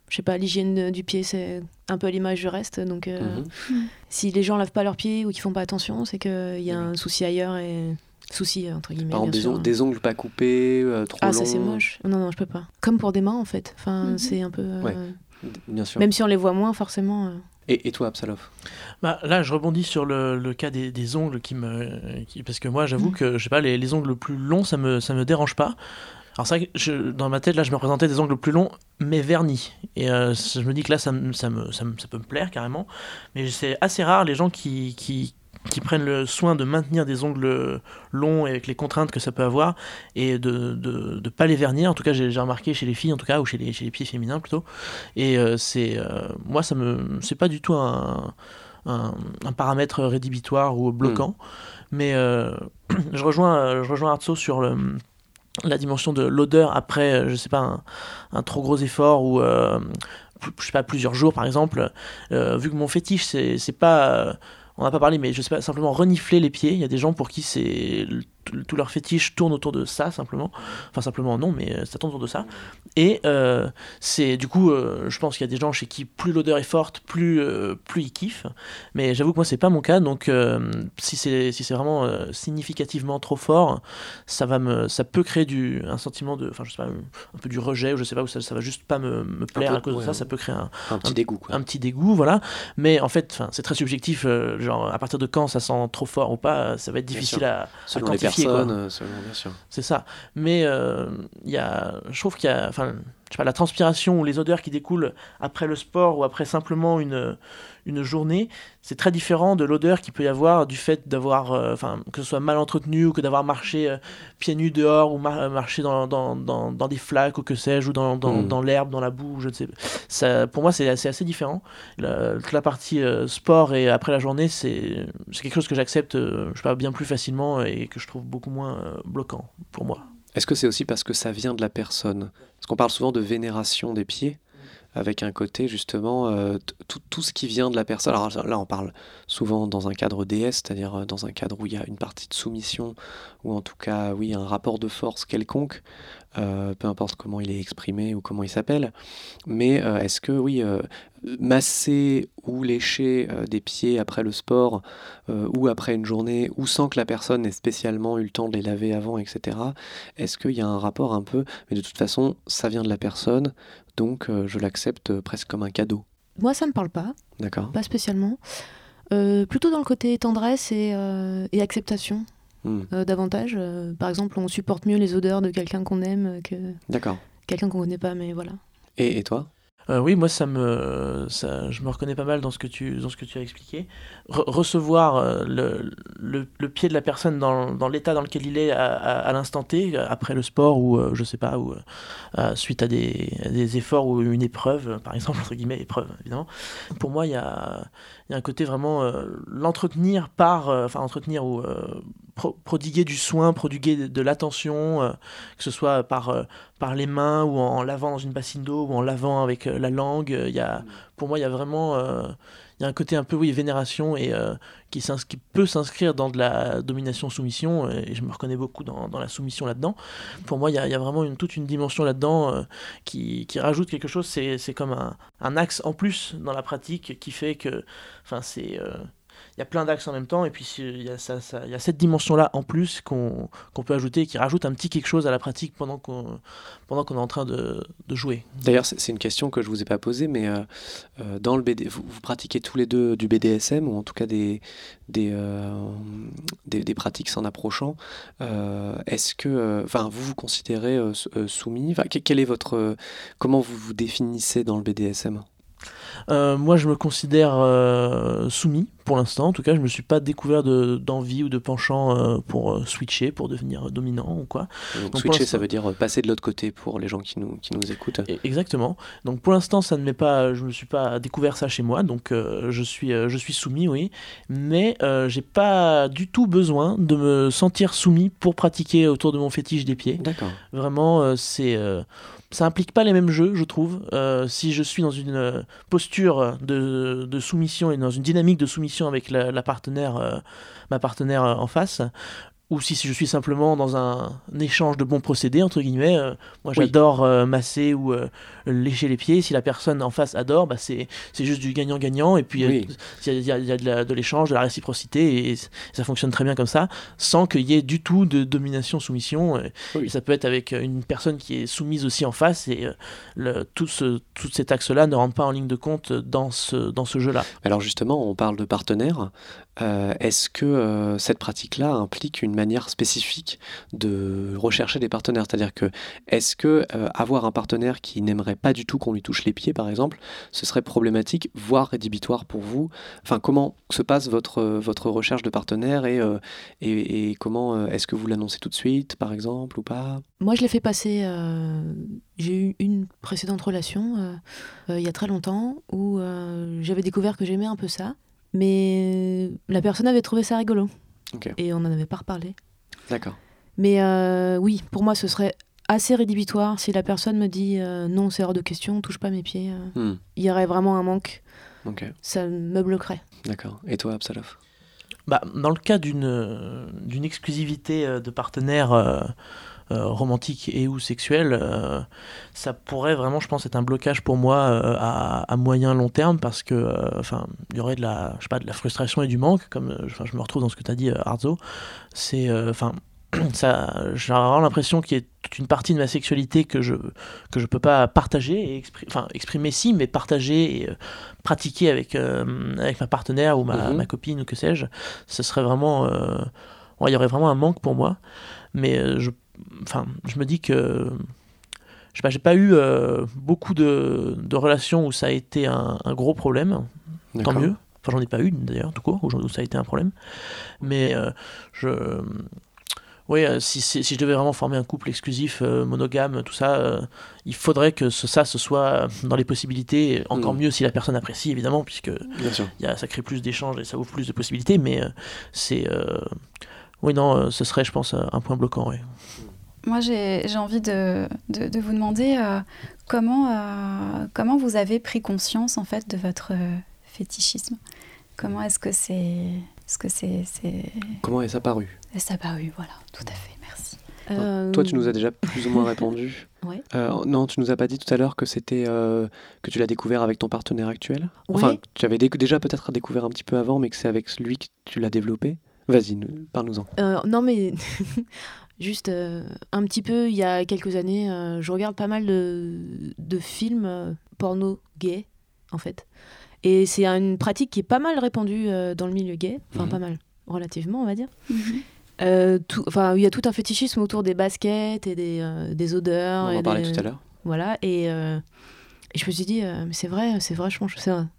je sais pas, l'hygiène du pied, c'est un peu à l'image du reste. Donc, euh, mhm. si les gens lavent pas leurs pieds ou qu'ils font pas attention, c'est qu'il y a un souci ailleurs et souci entre guillemets. Par exemple, des, ongles pas coupés, euh, trop ah, longs. Ah, ça c'est moche. Non, non, je peux pas. Comme pour des mains en fait. Enfin, mhm. c'est un peu. Euh, bien sûr. Même si on les voit moins, forcément. Et, et, toi, Absalov? Bah, Là, je rebondis sur le, le cas des, des, ongles qui me. Qui, parce que moi, j'avoue mhm. que je sais pas, les, les, ongles plus longs, ça me, ça me dérange pas. Alors c'est vrai que dans ma tête, là, je me représentais des ongles plus longs, mais vernis. Et euh, je me dis que là, ça, ça, me, ça, peut me plaire carrément. Mais c'est assez rare les gens qui, qui, qui, prennent le soin de maintenir des ongles longs avec les contraintes que ça peut avoir et de ne de, de pas les vernir. En tout cas, j'ai remarqué chez les filles, en tout cas, ou chez les, chez les pieds féminins plutôt. Et euh, c'est euh, moi, ça me c'est pas du tout un, un, paramètre rédhibitoire ou bloquant. Hmm. Mais [clears throat] je rejoins, je rejoins Artso sur le la dimension de l'odeur après, euh, je sais pas, un, trop gros effort ou euh, je sais pas plusieurs jours par exemple. Euh, vu que mon fétiche c'est pas on n'a pas parlé, mais je sais pas, simplement renifler les pieds. Il y a des gens pour qui c'est tout leur fétiche tourne autour de ça simplement. Enfin simplement non, mais euh, ça tourne autour de ça. Et euh, c'est du coup, euh, je pense qu'il y a des gens chez qui plus l'odeur est forte, plus plus ils kiffent. Mais j'avoue que moi c'est pas mon cas. Donc si c'est si c'est vraiment significativement trop fort, ça va me ça peut créer du un sentiment de, enfin je sais pas, un peu du rejet ou je sais pas où ça, ça va juste pas me, me plaire à cause de ça. Ça peut créer un, un petit dégoût. Un petit dégoût, voilà. Mais en fait, c'est très subjectif. genre à partir de quand ça sent trop fort ou pas, ça va être difficile à, à quantifier euh, C'est ça. Mais euh, il y a, je trouve qu'il y a, enfin, je sais pas, la transpiration ou les odeurs qui découlent après le sport ou après simplement une, une journée, c'est très différent de l'odeur qu'il peut y avoir du fait d'avoir, euh, enfin, que ce soit mal entretenu ou que d'avoir marché euh, pieds nus dehors ou marché dans, dans, dans, dans, des flaques ou que sais-je, ou dans, dans, hmm. dans l'herbe, dans la boue, je ne sais ça, Pour moi, c'est assez, assez différent. La, la partie euh, sport et après la journée, c'est quelque chose que j'accepte, je sais pas, bien plus facilement et que je trouve beaucoup moins bloquant pour moi. Est-ce que c'est aussi parce que ça vient de la personne? Parce qu'on parle souvent de vénération des pieds avec un côté justement euh, tout, ce qui vient de la personne. Alors là, on parle souvent dans un cadre DS, c'est-à-dire euh, dans un cadre où il y a une partie de soumission, ou en tout cas, oui, un rapport de force quelconque, euh, peu importe comment il est exprimé ou comment il s'appelle. Mais est-ce que, oui, masser ou lécher des pieds après le sport, ou après une journée, ou sans que la personne ait spécialement eu le temps de les laver avant, etc., est-ce qu'il y a un rapport un peu, mais de toute façon, ça vient de la personne, donc euh, je l'accepte euh, presque comme un cadeau? Moi, ça me parle pas. D'accord. Pas spécialement. Euh, plutôt dans le côté tendresse et, acceptation. Hmm. davantage. par exemple, on supporte mieux les odeurs de quelqu'un qu'on aime que quelqu'un qu'on connaît pas, mais voilà. Et, et toi? Euh, oui, moi, ça me, ça, je me reconnais pas mal dans ce que tu, dans ce que tu as expliqué. recevoir euh, le, le, le, pied de la personne dans, dans l'état dans lequel il est à, à, l'instant T, après le sport ou, euh, je sais pas, ou suite à des, des, efforts ou une épreuve, par exemple, [laughs] entre guillemets, épreuve, évidemment. Pour moi, il y a, y a un côté vraiment l'entretenir par, enfin, entretenir ou prodiguer du soin, prodiguer de, l'attention, que ce soit par, par les mains ou en, lavant dans une bassine d'eau ou en lavant avec la langue. Y a, pour moi, il y a vraiment il y a un côté un peu oui vénération et euh, qui, qui, peut s'inscrire dans de la domination soumission et je me reconnais beaucoup dans, dans la soumission là-dedans pour moi il y, a, vraiment toute une dimension là-dedans euh, qui, qui, rajoute quelque chose c'est comme un, un, axe en plus dans la pratique qui fait que c'est euh, il y a plein d'axes en même temps, et puis il y a, ça, il y a cette dimension-là en plus qu'on peut ajouter, qui rajoute un petit quelque chose à la pratique pendant qu'on qu'on est en train de, de jouer. D'ailleurs, c'est une question que je vous ai pas posée, mais euh, euh, dans le BD, vous, pratiquez tous les deux du BDSM, ou en tout cas des, des, euh, des, des, pratiques s'en approchant. Est-ce que, enfin, vous vous considérez soumis? Quel est votre, comment vous vous définissez dans le BDSM euh, moi, je me considère euh, soumis pour l'instant. En tout cas, je me suis pas découvert d'envie ou de penchant euh, pour switcher, pour devenir dominant ou quoi. Donc, switcher, ça veut dire passer de l'autre côté pour les gens qui nous, qui nous écoutent. E, exactement. Donc pour l'instant, ça ne m'est pas, je me suis pas découvert ça chez moi. Donc je suis, je suis soumis, oui. Mais j'ai pas du tout besoin de me sentir soumis pour pratiquer autour de mon fétiche des pieds. D'accord. Vraiment, c'est ça implique pas les mêmes jeux, je trouve. Euh, si je suis dans une euh, posture de, de, soumission et dans une dynamique de soumission avec la, partenaire, euh, ma partenaire en face, ou si je suis simplement dans un, échange de bons procédés, entre guillemets, euh, moi j'adore euh, masser ou euh, lécher les pieds, si la personne en face adore, bah c'est juste du gagnant-gagnant, et puis il y, a, de l'échange, de, la réciprocité, et, ça fonctionne très bien comme ça, sans qu'il y ait du tout de domination-soumission, et, ça peut être avec une personne qui est soumise aussi en face, et le, tout, ce, tout cet axe-là ne rentre pas en ligne de compte dans ce, dans ce jeu-là. Alors justement, on parle de partenaires, est-ce que cette pratique-là implique une manière spécifique de rechercher des partenaires? C'est-à-dire que est-ce que euh, avoir un partenaire qui n'aimerait pas du tout qu'on lui touche les pieds, par exemple, ce serait problématique, voire rédhibitoire pour vous? Enfin, comment se passe votre, votre recherche de partenaire et, euh, et, comment euh, est-ce que vous l'annoncez tout de suite, par exemple, ou pas? Moi, je l'ai fait passer. J'ai eu une précédente relation il y a très longtemps où j'avais découvert que j'aimais un peu ça mais la personne avait trouvé ça rigolo. Et on n'en avait pas reparlé. D'accord. Mais euh, oui, pour moi, ce serait assez rédhibitoire si la personne me dit euh, non, c'est hors de question, touche pas mes pieds. Euh. Hmm. Il y aurait vraiment un manque. Ça me bloquerait. D'accord. Et toi, Absalov? Bah, Dans le cas d'une exclusivité de partenaire euh, romantique et ou sexuel, euh, ça pourrait vraiment, je pense, être un blocage pour moi euh, à, moyen long terme parce que, enfin, il y aurait de la, je sais pas, de la frustration et du manque, comme je me retrouve dans ce que tu as dit, Arzo. C'est, enfin, [clears throat] ça, j'ai vraiment l'impression qu'il y a toute une partie de ma sexualité que je que je peux pas partager et exprimer, enfin exprimer si mais partager et pratiquer avec avec ma partenaire ou ma, mhm. ma, copine ou que sais-je ce serait vraiment il y aurait vraiment un manque pour moi mais je enfin, je me dis que je sais pas, j'ai pas eu euh, beaucoup de, de, relations où ça a été un, gros problème. Tant mieux. Enfin, j'en ai pas eu d'ailleurs, tout court, où, ça a été un problème. Mais euh, je. Oui, euh, si, si, je devais vraiment former un couple exclusif, monogame, tout ça, il faudrait que ce, ça ce soit dans les possibilités. Encore mm. mieux si la personne apprécie, évidemment, puisque y a, ça crée plus d'échanges et ça ouvre plus de possibilités. Mais c'est. Oui, non, ce serait, je pense, un point bloquant. Oui. Moi, j'ai envie de, de, vous demander euh, comment, euh, comment vous avez pris conscience en fait de votre euh, fétichisme? Comment est-ce que c'est ce que c'est Comment est-ce apparu? Est-ce apparu? Voilà, tout à fait. Merci. Toi, tu nous as déjà plus ou moins répondu. [laughs] Oui. non, tu nous as pas dit tout à l'heure que c'était que tu l'as découvert avec ton partenaire actuel? Enfin, tu avais déjà peut-être découvert un petit peu avant, mais que c'est avec lui que tu l'as développé? Vas-y, parle-nous-en. non, mais [laughs] Juste euh, un petit peu, il y a quelques années, euh, je regarde pas mal de, films euh, porno gays, en fait. Et c'est une pratique qui est pas mal répandue dans le milieu gay. Enfin, mhm. pas mal, relativement, on va dire. Mhm. Enfin, il y a tout un fétichisme autour des baskets et des, des odeurs. On en parlait tout à l'heure. Voilà, et, et, je me suis dit, mais c'est vrai, c'est vachement,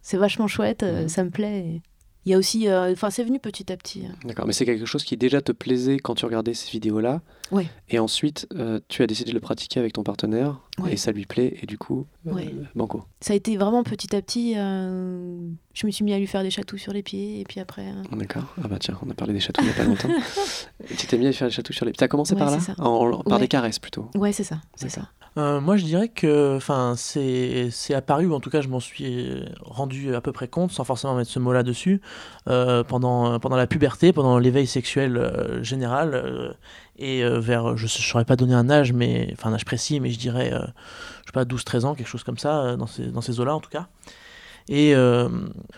c'est vachement chouette, mhm. ça me plaît. Il y a aussi, euh, enfin, c'est venu petit à petit. D'accord, mais c'est quelque chose qui déjà te plaisait quand tu regardais ces vidéos-là. Oui. Et ensuite, euh, tu as décidé de le pratiquer avec ton partenaire Ouais. et ça lui plaît et du coup, euh, Ouais. banco. Ça a été vraiment petit à petit. je me suis mis à lui faire des chatous sur les pieds et puis après. euh, D'accord. Ah bah tiens, on a parlé des chatouilles il n'y a pas longtemps. [laughs] Tu t'es mis à faire les chatouilles sur les. T'as commencé Ouais, par là. En- en- Par des caresses plutôt. Ouais, c'est ça, c'est ça. Euh, moi, je dirais que, c'est apparu, ou en tout cas, je m'en suis rendu à peu près compte, sans forcément mettre ce mot-là dessus, euh, pendant pendant la puberté, pendant l'éveil sexuel euh, général, et vers, je ne saurais pas donner un âge, mais un âge précis, mais je dirais, je sais pas, 12-13 ans, quelque chose comme ça, dans ces dans ces eaux-là, en tout cas. Et euh,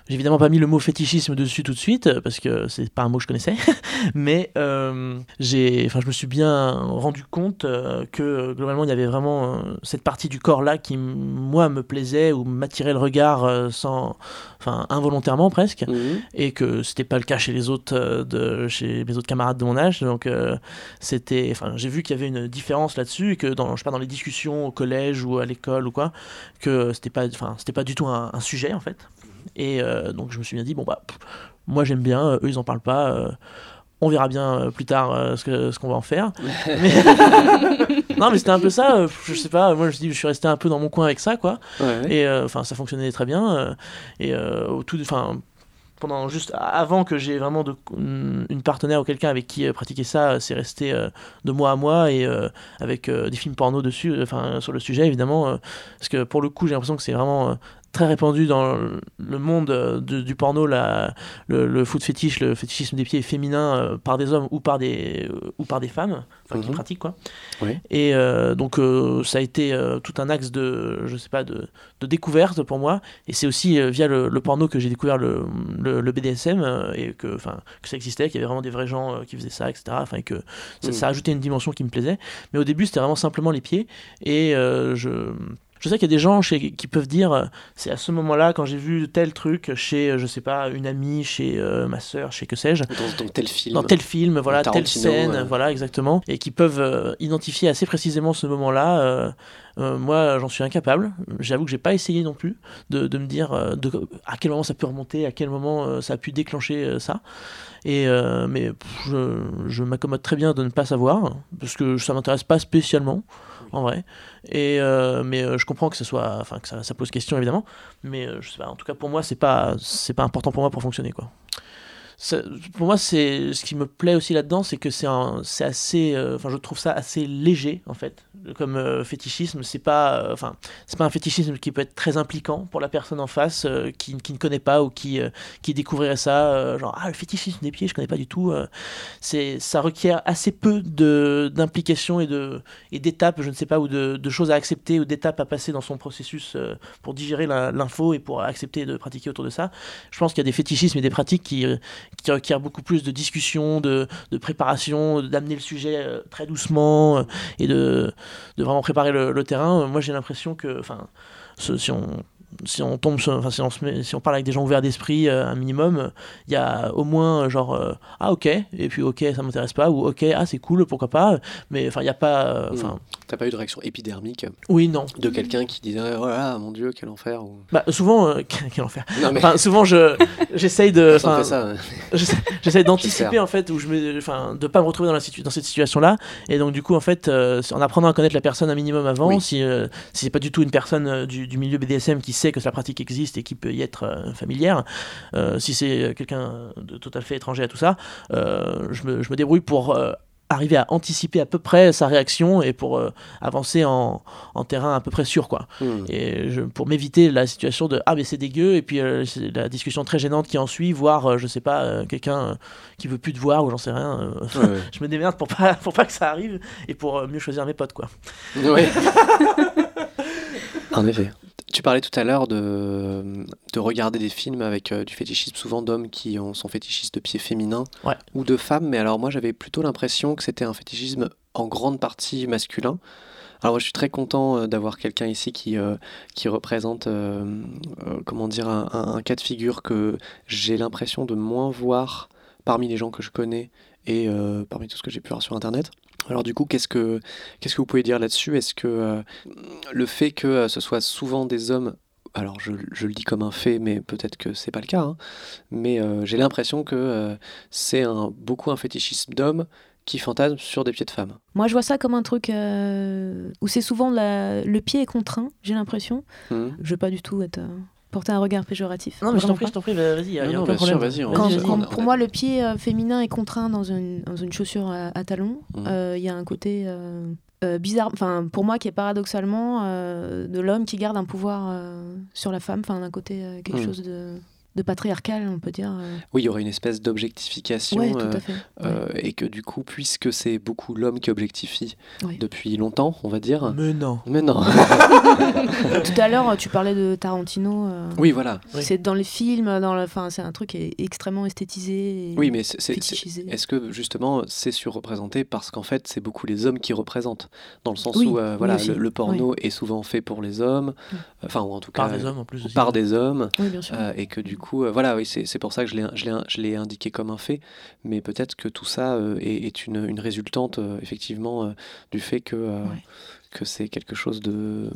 j'ai évidemment pas mis le mot fétichisme dessus tout de suite euh, parce que c'est pas un mot que je connaissais, [laughs] mais euh, j'ai, enfin, je me suis bien rendu compte que globalement il y avait vraiment cette partie du corps là qui moi me plaisait ou m'attirait le regard sans, enfin involontairement presque, Mhm. et que c'était pas le cas chez les autres de chez mes autres camarades de mon âge. Donc euh, c'était enfin j'ai vu qu'il y avait une différence là-dessus et que dans je sais pas dans les discussions au collège ou à l'école ou quoi que c'était pas enfin c'était pas du tout un, un sujet en fait et euh, donc je me suis bien dit bon bah pff, moi j'aime bien euh, eux ils en parlent pas euh, on verra bien euh, plus tard ce que ce qu'on va en faire [laughs] Mais- [laughs] non mais c'était un peu ça je sais pas moi je dis je suis resté un peu dans mon coin avec ça quoi Ouais, ouais. et enfin, ça fonctionnait très bien. et au tout, enfin, pendant juste avant que j'ai vraiment de, une partenaire ou quelqu'un avec qui pratiquer ça, c'est resté de mois à mois et avec des films porno dessus, enfin sur le sujet évidemment, parce que pour le coup j'ai l'impression que c'est vraiment très répandu dans le- monde euh, de- du porno, la, le, le foot fétiche, le fétichisme des pieds féminin euh, par des hommes ou par des, euh, ou par des femmes, enfin qui Mhm. pratiquent quoi. Et euh, donc ça a été tout un axe de, je sais pas, de, de découverte pour moi. Et c'est aussi via le, le porno que j'ai découvert le, le, BDSM et que, que ça existait, qu'il y avait vraiment des vrais gens qui faisaient ça, etc. Enfin, et que ça, Mm. ça ajoutait une dimension qui me plaisait. Mais au début, c'était vraiment simplement les pieds. Et je. Je sais qu'il y a des gens chez, qui peuvent dire, euh, c'est à ce moment-là, quand j'ai vu tel truc chez, euh, je sais pas, une amie, chez euh, ma sœur, chez que sais-je, Dans, dans tel film. dans tel film, voilà, telle scène, ouais. voilà, exactement, et qui peuvent euh, identifier assez précisément ce moment-là. euh, moi, j'en suis incapable. J'avoue que j'ai pas essayé non plus de, de me dire de, à quel moment ça peut remonter, à quel moment ça a pu déclencher ça. Et euh, mais pff, je, je m'accommode très bien de ne pas savoir parce que ça m'intéresse pas spécialement en vrai. Euh, mais euh, je comprends que ce soit, enfin que ça, pose question évidemment. Mais euh, je sais. En tout cas pour moi, c'est pas pas important pour moi pour fonctionner quoi. Pour moi, c'est ce qui me plaît aussi là-dedans, c'est que c'est c'est assez, euh, enfin, je trouve ça assez léger en fait, comme euh, fétichisme. C'est pas, euh, enfin, c'est pas un fétichisme qui peut être très impliquant pour la personne en face qui, qui ne connaît pas ou qui qui découvrirait ça, genre ah le fétichisme des pieds, je connais pas du tout. c'est, ça requiert assez peu de d'implication et de et d'étapes, je ne sais pas, ou de, de choses à accepter ou d'étapes à passer dans son processus pour digérer l'info et pour accepter de pratiquer autour de ça. Je pense qu'il y a des fétichismes et des pratiques qui qui requiert beaucoup plus de discussion, de, de préparation, d'amener le sujet euh, très doucement euh, et de, de vraiment préparer le, terrain. Moi, j'ai l'impression que, enfin, si on si on tombe, sur- enfin si on se met- si on parle avec des gens ouverts d'esprit euh, un minimum, il y a au moins euh, genre euh, ah ok et puis ok ça m'intéresse pas ou ok ah c'est cool pourquoi pas mais enfin il y a pas enfin. T'as pas eu de réaction épidermique oui non. de quelqu'un qui disait oh là là, mon dieu quel enfer ou... bah souvent [laughs] quel enfer. Non mais enfin souvent je j'essaye de hein. J'essaie- j'essaie d'anticiper en fait où je me enfin de pas me retrouver dans la situ- dans cette situation là et donc du coup en fait en apprenant à connaître la personne un minimum avant Oui. si si c'est pas du tout une personne du, du milieu BDSM qui sait que la pratique existe et qui peut y être euh, familière euh, si c'est quelqu'un de tout à fait étranger à tout ça euh, je me je me débrouille pour arriver à anticiper à peu près sa réaction et pour euh, avancer en, en terrain à peu près sûr quoi Hmm. et je, pour m'éviter la situation de ah mais c'est dégueu et puis euh, la discussion très gênante qui en suit voire euh, je sais pas quelqu'un qui veut plus te voir ou j'en sais rien Ouais, [laughs] ouais. je me démerde pour pas pour pas que ça arrive et pour mieux choisir mes potes quoi Ouais. [laughs] en effet. Tu parlais tout à l'heure de, de regarder des films avec euh, du fétichisme, souvent d'hommes qui ont, sont fétichistes de pieds féminins Ouais. ou de femmes, mais alors moi j'avais plutôt l'impression que c'était un fétichisme en grande partie masculin. Alors moi je suis très content euh, d'avoir quelqu'un ici qui, euh, qui représente euh, euh, comment dire, un, un- un cas de figure que j'ai l'impression de moins voir parmi les gens que je connais et euh, parmi tout ce que j'ai pu voir sur Internet. Alors du coup, qu'est-ce que, qu'est-ce que vous pouvez dire là-dessus? Est-ce que euh, le fait que euh, ce soit souvent des hommes alors je, je, le dis comme un fait, mais peut-être que c'est pas le cas, hein, mais j'ai l'impression que c'est un, beaucoup un fétichisme d'hommes qui fantasme sur des pieds de femmes. Moi, je vois ça comme un truc euh, où c'est souvent le pied est contraint, j'ai l'impression. Mmh. Je veux pas du tout être. Euh, porter un regard péjoratif. Non, mais je t'en prie, je t'en prie, vas-y, il a aucun problème. Vas pour moi, le pied euh, féminin est contraint dans une, dans une chaussure à, talons. Mmh. Il y a un côté bizarre, enfin, pour moi, qui est paradoxalement de l'homme qui garde un pouvoir sur la femme, enfin, d'un côté, quelque mmh. chose de de patriarcal, on peut dire. Euh. Oui, il y aurait une espèce d'objectification. Euh, euh, et que du coup, puisque c'est beaucoup l'homme qui objectifie depuis longtemps, on va dire. Mais non. Mais non. [laughs] Tout à l'heure, tu parlais de Tarantino. oui, voilà. C'est dans les films, dans enfin, c'est un truc qui est extrêmement esthétisé. oui, mais c'est, est-ce que justement c'est surreprésenté parce qu'en fait, c'est beaucoup les hommes qui représentent, dans le sens où voilà, le, porno est souvent fait pour les hommes, enfin ou en tout cas par des hommes en plus. Par des hommes, bien sûr. et que du coup, euh, voilà, oui, c'est pour ça que je l'ai indiqué comme un fait, mais peut-être que tout ça euh, est, une, résultante, euh, effectivement, du fait que, que c'est quelque chose de,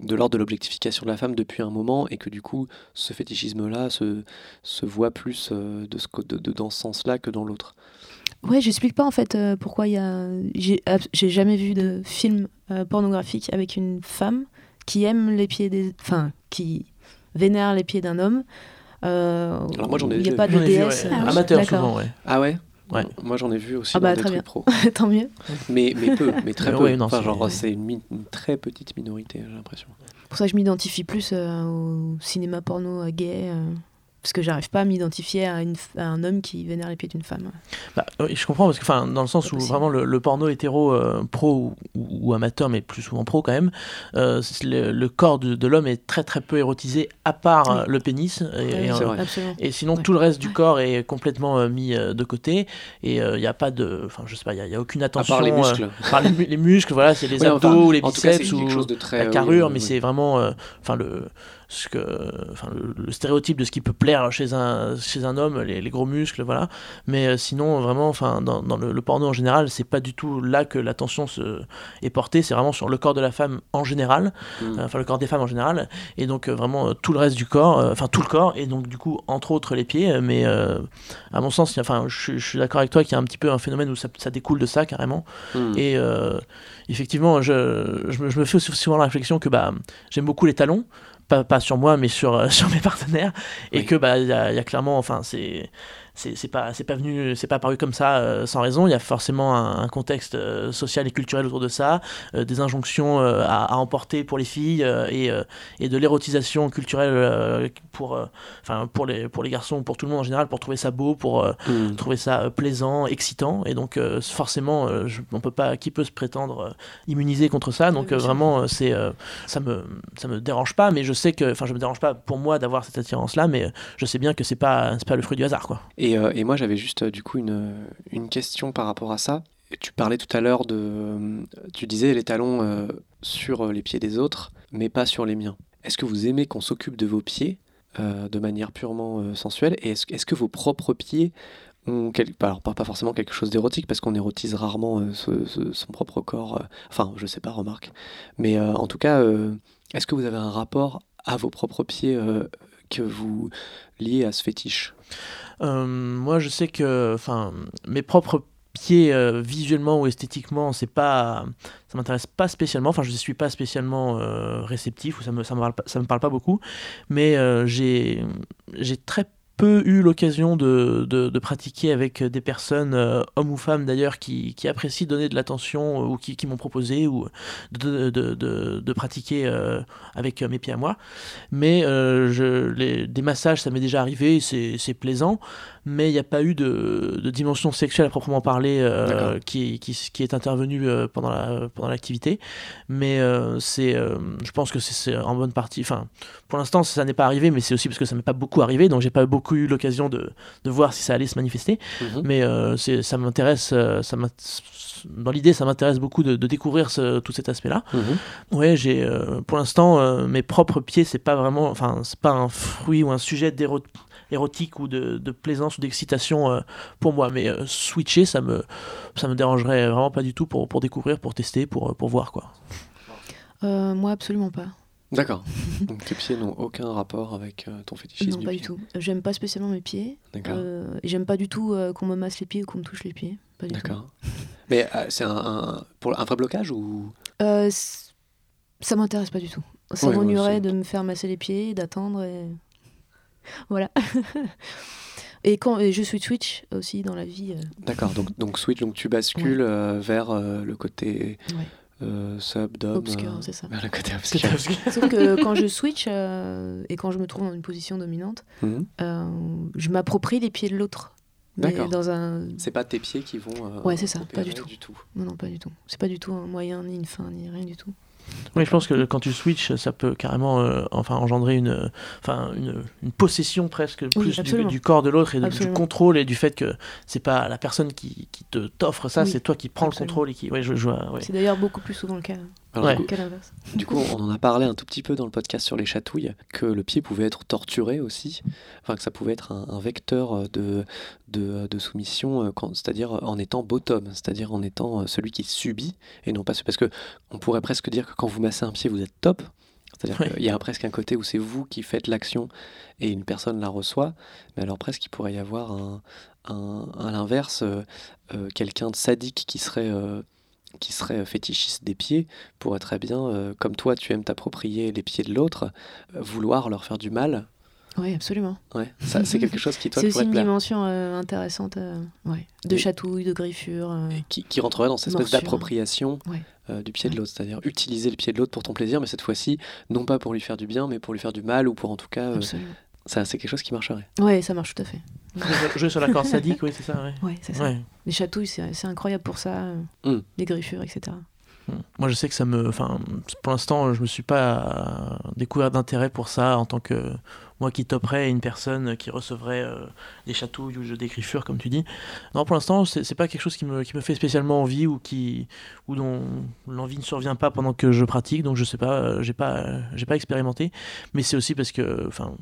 de l'ordre de l'objectification de la femme depuis un moment, et que du coup, ce fétichisme-là se, se voit plus de ce, de, dans ce sens-là que dans l'autre. Ouais, j'explique pas en fait pourquoi il y a. J'ai jamais vu de film pornographique avec une femme qui aime les pieds des. Enfin, qui vénère les pieds d'un homme. Euh, Alors moi j'en ai Il n'y a pas de DS. Ah, Amateur souvent, ouais. Ah ouais Ouais. Moi j'en ai vu aussi ah bah, dans très des bien. pro. [laughs] Tant mieux. Mais, mais peu, mais très peu. enfin, genre c'est une, une, très petite minorité, j'ai l'impression. Pour ça je m'identifie plus euh, au cinéma porno gay. Euh parce que j'arrive pas à m'identifier à, un homme qui vénère les pieds d'une femme. Bah, oui, je comprends, parce que, dans le sens où vraiment le, porno hétéro, euh, pro ou, amateur, mais plus souvent pro quand même, euh, le, corps de, l'homme est très très peu érotisé, à part euh, le pénis. Et, et, sinon, tout le reste du corps est complètement mis de côté, et il n'y a pas de. Enfin, je sais pas, il n'y a, aucune attention. À part les muscles. par les, muscles, voilà, c'est les abdos, les biceps, ou de très, la carrure, mais c'est vraiment. Enfin, le ce que, enfin, le, stéréotype de ce qui peut plaire chez un, chez un homme, les, gros muscles, voilà. Mais euh, sinon, vraiment, enfin, dans, dans le, porno en général, c'est pas du tout là que l'attention se, est portée, c'est vraiment sur le corps de la femme en général, mm. euh, enfin, le corps des femmes en général, et donc euh, vraiment tout le reste du corps, enfin, tout le corps, et donc du coup, entre autres, les pieds, mais à mon sens, enfin, je, suis d'accord avec toi qu'il y a un petit peu un phénomène où ça, ça découle de ça carrément, mm. et effectivement, je, je, me, je, me, fais souvent la réflexion que bah, j'aime beaucoup les talons, pas, sur moi, mais sur, euh, [laughs] sur mes partenaires. Et que, bah, il y, a clairement, enfin, c'est c'est pas c'est pas venu c'est pas apparu comme ça euh, sans raison. Il y a forcément un, contexte euh, social et culturel autour de ça euh, des injonctions à, emporter pour les filles et, et de l'érotisation culturelle pour enfin pour les pour les garçons pour tout le monde en général pour trouver ça beau pour mm. trouver ça plaisant excitant. Et donc forcément on peut pas qui peut se prétendre immunisé contre ça? Donc vraiment c'est ça me ça me dérange pas mais je sais que enfin je me dérange pas pour moi d'avoir cette attirance là mais je sais bien que c'est pas c'est pas le fruit du hasard quoi euh, et, moi, j'avais juste euh, du coup une, une, question par rapport à ça. Tu parlais tout à l'heure de. Euh, tu disais les talons sur les pieds des autres, mais pas sur les miens. Est-ce que vous aimez qu'on s'occupe de vos pieds de manière purement sensuelle? Et est-ce est que vos propres pieds ont. Alors, pas, forcément quelque chose d'érotique, parce qu'on érotise rarement son propre corps. enfin, je sais pas, remarque. Mais en tout cas, est-ce que vous avez un rapport à vos propres pieds que vous liez à ce fétiche? Moi, je sais que, enfin, mes propres pieds euh, visuellement ou esthétiquement c'est pas ça m'intéresse pas spécialement. Enfin je ne suis pas spécialement euh, réceptif ou ça me ça me parle pas, ça me parle pas beaucoup. Mais j'ai j'ai très peu eu l'occasion de, de, pratiquer avec des personnes, hommes ou femmes d'ailleurs, qui, qui, apprécient donner de l'attention ou qui, m'ont proposé ou de, de pratiquer avec mes pieds à moi. Mais je, les, des massages, ça m'est déjà arrivé, c'est plaisant mais il n'y a pas eu de, dimension sexuelle à proprement parler euh, qui, qui, qui, est intervenue euh, pendant la pendant l'activité. Mais euh, c'est, je pense que c'est en bonne partie. Enfin, pour l'instant, ça n'est pas arrivé, mais c'est aussi parce que ça m'est pas beaucoup arrivé, donc j'ai pas beaucoup eu l'occasion de, de, voir si ça allait se manifester. Mhm. Mais ça m'intéresse, ça dans l'idée, ça m'intéresse beaucoup de, découvrir ce, tout cet aspect-là. Mhm. Ouais, j'ai, pour l'instant, mes propres pieds, c'est pas vraiment, enfin, c'est pas un fruit ou un sujet d'érotisme érotique ou de, plaisance ou d'excitation euh, pour moi. Mais euh, switcher, ça me, ça me dérangerait vraiment pas du tout pour, pour découvrir, pour tester, pour, pour voir quoi. Euh, moi, absolument pas. D'accord. [laughs] Donc tes pieds n'ont aucun rapport avec euh, ton fétichisme Non, pas du tout. J'aime pas spécialement mes pieds. D'accord. Euh, j'aime pas du tout euh, qu'on me masse les pieds ou qu'on me touche les pieds. Pas du tout. D'accord. Mais euh, c'est un, un- pour un vrai blocage ou? Euh, ça m'intéresse pas du tout. Ça Ouais, m'ennuierait de me faire masser les pieds, d'attendre et [laughs] voilà. [laughs] et quand et je suis Twitch aussi dans la vie. euh, D'accord. Donc donc switch donc tu bascules euh, vers euh, le côté Ouais. euh, sub dom. obscur, euh, c'est ça. vers le côté obscur. [laughs] Sauf que quand je switch euh, et quand je me trouve dans une position dominante, Mhm. euh, je m'approprie les pieds de l'autre. D'accord. dans un C'est pas tes pieds qui vont. euh, Ouais, c'est ça, pas du tout. Du tout. non non pas du tout. C'est pas du tout un moyen ni une fin ni rien du tout. Oui, je pense que quand tu switches, ça peut carrément euh, enfin, engendrer une, euh, enfin, une, une possession presque plus du, corps de l'autre et de- du contrôle et du fait que c'est pas la personne qui, qui te t'offre ça, Oui, c'est toi qui prends absolument. le contrôle et qui. Ouais, je, je ouais. C'est d'ailleurs beaucoup plus souvent le cas Alors, Ouais. du coup. Du on en a parlé un tout petit peu dans le podcast sur les chatouilles, que le pied pouvait être torturé aussi, enfin que ça pouvait être un, un vecteur euh, de, de, de soumission, euh, c'est-à-dire en étant bottom, c'est-à-dire en étant euh, celui qui subit, et non pas ce- parce que on pourrait presque dire que quand vous massez un pied, vous êtes top. C'est-à-dire Ouais. qu'il y a presque un côté où c'est vous qui faites l'action et une personne la reçoit, mais alors presque il pourrait y avoir un, un- à l'inverse euh, euh, quelqu'un de sadique qui serait euh, qui serait fétichiste des pieds pourrait très bien, euh, comme toi tu aimes t'approprier les pieds de l'autre, euh, vouloir leur faire du mal. Oui, absolument. Ouais, ça c'est quelque chose qui [laughs] toi C'est aussi une plaire. dimension euh, intéressante ouais. de Et- chatouilles, de griffures. Et Qui, qui rentrerait dans cette espèce d'appropriation Ouais. du pied de l'autre, c'est-à-dire utiliser le pied de l'autre pour ton plaisir, mais cette fois-ci, non pas pour lui faire du bien, mais pour lui faire du mal, ou pour en tout cas. Ça c'est quelque chose qui marcherait. Ouais, ça marche tout à fait. Jouer- Jouer sur la corde sadique, oui, c'est ça, ouais. Ouais, c'est ça. Ouais. Les chatouilles, c'est c'est incroyable pour ça. euh, Mm. Les griffures, etc. Mm. Moi, je sais que ça me. Enfin, pour l'instant, je me suis pas euh, découvert d'intérêt pour ça en tant que moi qui toperais une personne qui recevrait euh, des chatouilles ou des griffures, comme tu dis. Non, pour l'instant, c'est pas quelque chose qui me, qui me fait spécialement envie ou qui ou dont l'envie ne survient pas pendant que je pratique. Donc, je sais pas, euh, j'ai pas, euh, j'ai pas expérimenté. Mais c'est aussi parce que, enfin,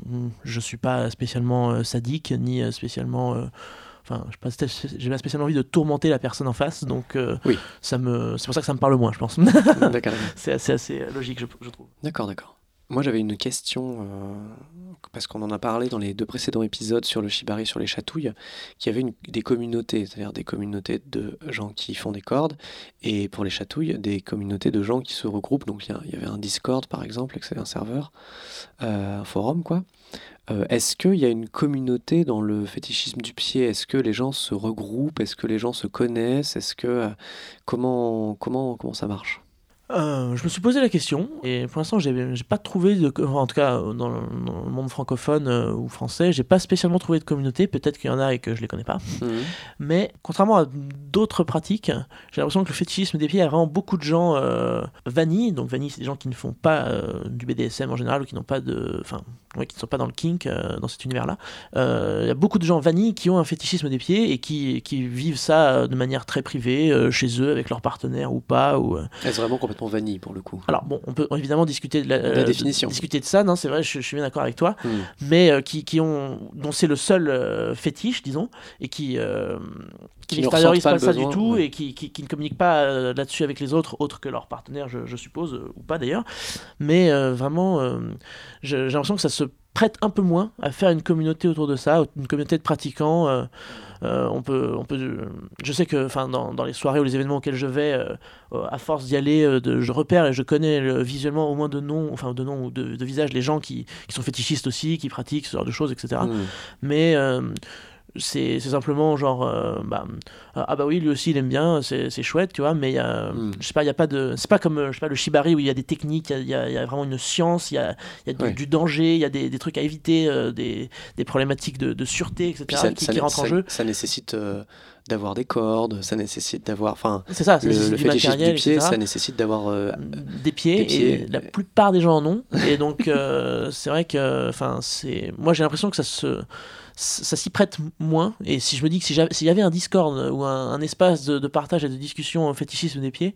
je suis pas spécialement euh, sadique ni spécialement. Enfin, j'ai pas spécialement envie de tourmenter la personne en face, donc euh, Oui. ça me, c'est pour ça que ça me parle moins, je pense. [laughs] C'est assez, assez logique, je, je trouve. D'accord, d'accord. Moi, j'avais une question, euh, parce qu'on en a parlé dans les deux précédents épisodes sur le shibari, sur les chatouilles, qu'il y avait des communautés, c'est-à-dire des communautés de gens qui font des cordes, et pour les chatouilles, des communautés de gens qui se regroupent. Donc, il y avait un Discord, par exemple, c'est un serveur, euh, un forum, quoi. Euh, Est-ce qu'il y a une communauté dans le fétichisme du pied? Est-ce que les gens se regroupent? Est-ce que les gens se connaissent? Est-ce que comment comment comment ça marche? Euh, je me suis posé la question, et pour l'instant, j'ai pas trouvé de. en tout cas, dans le, dans le monde francophone euh, ou français, j'ai pas spécialement trouvé de communauté. Peut-être qu'il y en a et que je les connais pas. Mais contrairement à d'autres pratiques, j'ai l'impression que le fétichisme des pieds, a vraiment beaucoup de gens euh, vanille. Donc vanille, c'est des gens qui ne font pas euh, du BDSM en général ou qui n'ont pas de, enfin, ouais, qui ne sont pas dans le kink euh, dans cet univers-là. Euh, Il y a beaucoup de gens vanille qui ont un fétichisme des pieds et qui, qui vivent ça euh, de manière très privée euh, chez eux avec leur partenaire ou pas ou. euh, Est-ce vraiment complètement vanille pour le coup alors bon, on peut évidemment discuter de la, La euh, définition. discuter de ça, non, c'est vrai, je, je suis bien d'accord avec toi, Hmm. mais euh, qui, qui ont, dont c'est le seul euh, fétiche, disons, et qui, euh, qui, Qui ne n'extériorisent pas, ça du tout ouais. et qui, qui, ne communiquent pas euh, là-dessus avec les autres, autres que leurs partenaires, je, je suppose, euh, ou pas d'ailleurs. Mais euh, vraiment, euh, j'ai l'impression que ça se prête un peu moins à faire une communauté autour de ça, une communauté de pratiquants. euh, euh, on peut, on peut, je sais que, enfin, dans, dans les soirées ou les événements auxquels je vais, euh, euh, à force d'y aller, euh, de, je repère et je connais euh, visuellement au moins de noms, enfin de noms ou de, de visages les gens qui, qui sont fétichistes aussi, qui pratiquent ce genre de choses, etc. Hmm. Mais euh, c'est simplement genre, euh, bah, ah bah oui, lui aussi il aime bien, c'est chouette, tu vois, mais il y a, Mm. je sais pas, il y a pas de, c'est pas comme, euh, je sais pas, le shibari où il y a des techniques, il y a- y, y vraiment une science, il y a, y a du, Ouais. du danger, il y a des, des trucs à éviter, euh, des, des problématiques de, de sûreté, etc. Ça, qui, ça- qui rentrent en ça- jeu. ça nécessite euh, d'avoir des cordes, ça nécessite d'avoir. Enfin, C'est ça, c'est le, le du matériel, du pied, etc. ça nécessite d'avoir. euh, des pieds, des pieds. et la plupart des gens en ont et donc euh, [laughs] c'est vrai que enfin c'est moi j'ai l'impression que ça se ça s'y prête moins et si je me dis que si s'il y avait un Discord ou un, un espace de, de partage et de discussion au fétichisme des pieds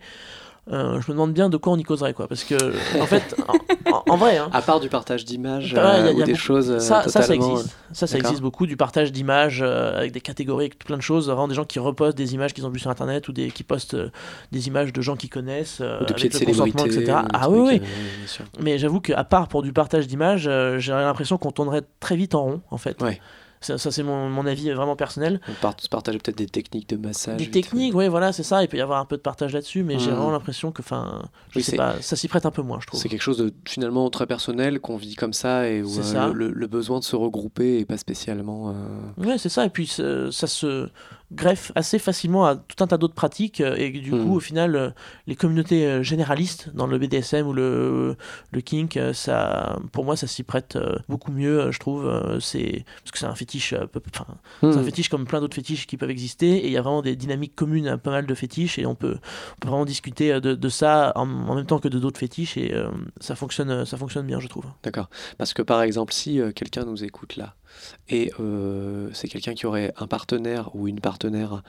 euh, je me demande bien de quoi on y causerait, quoi. Parce que, en fait, [laughs] en, vrai. Hein, à part du partage d'images euh, ou des choses. Ça, ça, ça, existe. Ça, ça existe beaucoup, du partage d'images avec des catégories, avec plein de choses. Vraiment des gens qui repostent des images qu'ils ont vues sur Internet ou des, qui postent des images de gens qu'ils connaissent. ou de pieds de célébrité, etc. Ah oui, oui. Mais j'avoue qu'à part pour du partage d'images, j'ai l'impression qu'on tournerait très vite en rond, en fait. Ouais. Ça, c'est mon, mon, avis vraiment personnel. On partage peut-être des techniques de massage. Des techniques, oui, voilà, c'est ça. Il peut y avoir un peu de partage là-dessus, mais j'ai vraiment l'impression que, enfin, je sais pas, ça s'y prête un peu moins, je trouve. C'est quelque chose de finalement très personnel qu'on vit comme ça et où euh, le, besoin de se regrouper est pas spécialement. Euh... Ouais, c'est ça. Et puis ça se greffe assez facilement à tout un tas d'autres pratiques euh, et du coup hmm. au final euh, les communautés euh, généralistes dans le BDSM ou le, le kink ça pour moi ça s'y prête beaucoup mieux je trouve c'est parce que c'est un fétiche enfin c'est un hmm. fétiche comme plein d'autres fétiches qui peuvent exister et il y a vraiment des dynamiques communes à pas mal de fétiches et on peut, vraiment discuter de, de ça en, même temps que de d'autres fétiches et ça fonctionne ça fonctionne bien je trouve d'accord parce que par exemple si quelqu'un nous écoute là et euh, c'est quelqu'un qui aurait un partenaire ou une partenaire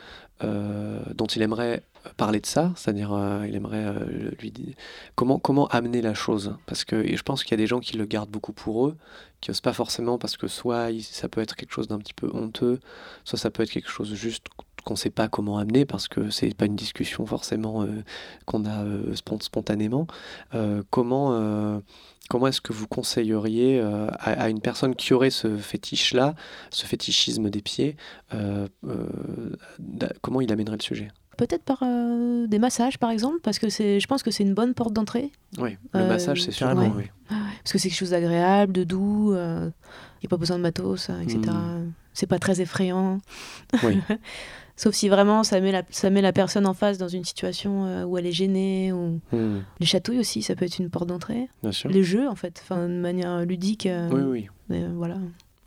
euh, dont il aimerait parler de ça, c'est-à-dire euh, il aimerait lui dire comment, comment amener la chose? Parce que je pense qu'il y a des gens qui le gardent beaucoup pour eux, qui n'osent pas forcément parce que soit ça peut être quelque chose d'un petit peu honteux, soit ça peut être quelque chose juste qu'on ne sait pas comment amener parce que c'est pas une discussion forcément qu'on a spontanément. comment Comment est-ce que vous conseilleriez euh, à, une personne qui aurait ce fétiche-là, ce fétichisme des pieds, euh, euh, comment il amènerait le sujet? Peut-être par des massages, par exemple, parce que je pense que c'est une bonne porte d'entrée. Oui, le massage, c'est sûr. Oui. Parce que c'est quelque chose d'agréable, de doux, il n'y a pas besoin de matos, etc. Hmm. C'est pas très effrayant. Oui. [laughs] Sauf si vraiment ça met, la, ça met la personne en face dans une situation euh, où elle est gênée. Ou... Hmm. Les chatouilles aussi, ça peut être une porte d'entrée. Les jeux, en fait, de manière ludique. Euh, oui, oui. Euh, voilà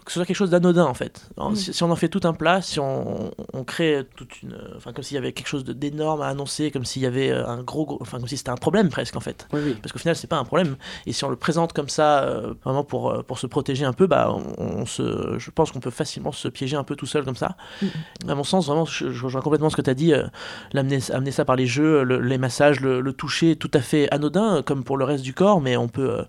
que ce soit quelque chose d'anodin en fait. Mm. si, on en fait tout un plat, si on, on crée toute une, enfin comme s'il y avait quelque chose d'énorme à annoncer, comme s'il y avait euh, un gros, enfin comme si c'était un problème presque en fait. Parce qu'au final c'est pas un problème. Et si on le présente comme ça, euh, vraiment pour euh, pour se protéger un peu, bah on, se, je pense qu'on peut facilement se piéger un peu tout seul comme ça. Mm. À mon sens vraiment, je, je rejoins complètement ce que tu as dit, l'amener, amener ça par les jeux, les massages, le, le, toucher, tout à fait anodin comme pour le reste du corps, mais on peut,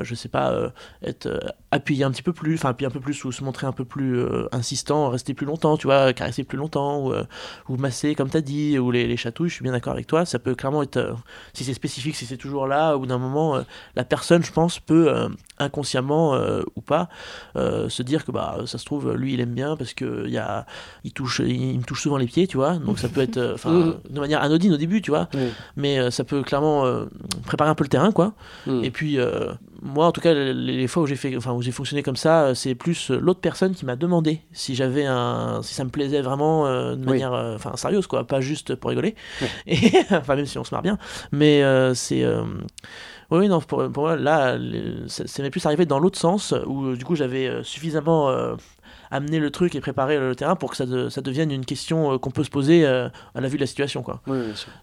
je sais pas, être appuyé un petit peu plus, enfin appuyer un peu plus ou se montrer un peu plus euh, insistant, rester plus longtemps, tu vois, caresser plus longtemps, ou, euh, ou masser comme tu as dit, ou les, les, chatouilles, je suis bien d'accord avec toi, ça peut clairement être, euh, si c'est spécifique, si c'est toujours là, au bout d'un moment, la personne, je pense, peut inconsciemment ou pas se dire que bah ça se trouve, lui il aime bien parce que y a, il, touche, il, me touche souvent les pieds, tu vois, donc ça peut être enfin [laughs] mmh. de manière anodine au début, tu vois, mais ça peut clairement préparer un peu le terrain, quoi, mmh. et puis moi en tout cas les, fois où j'ai fait enfin où j'ai fonctionné comme ça c'est plus l'autre personne qui m'a demandé si j'avais un si ça me plaisait vraiment euh, de manière euh, enfin sérieuse quoi pas juste pour rigoler. [laughs] Et enfin même si on se marre bien. Mais euh, c'est oui non pour, pour, moi là ça m'est plus arrivé dans l'autre sens où du coup j'avais suffisamment amener le truc et préparer le terrain pour que ça, ça devienne une question euh, qu'on peut se poser euh, à la vue de la situation. Quoi.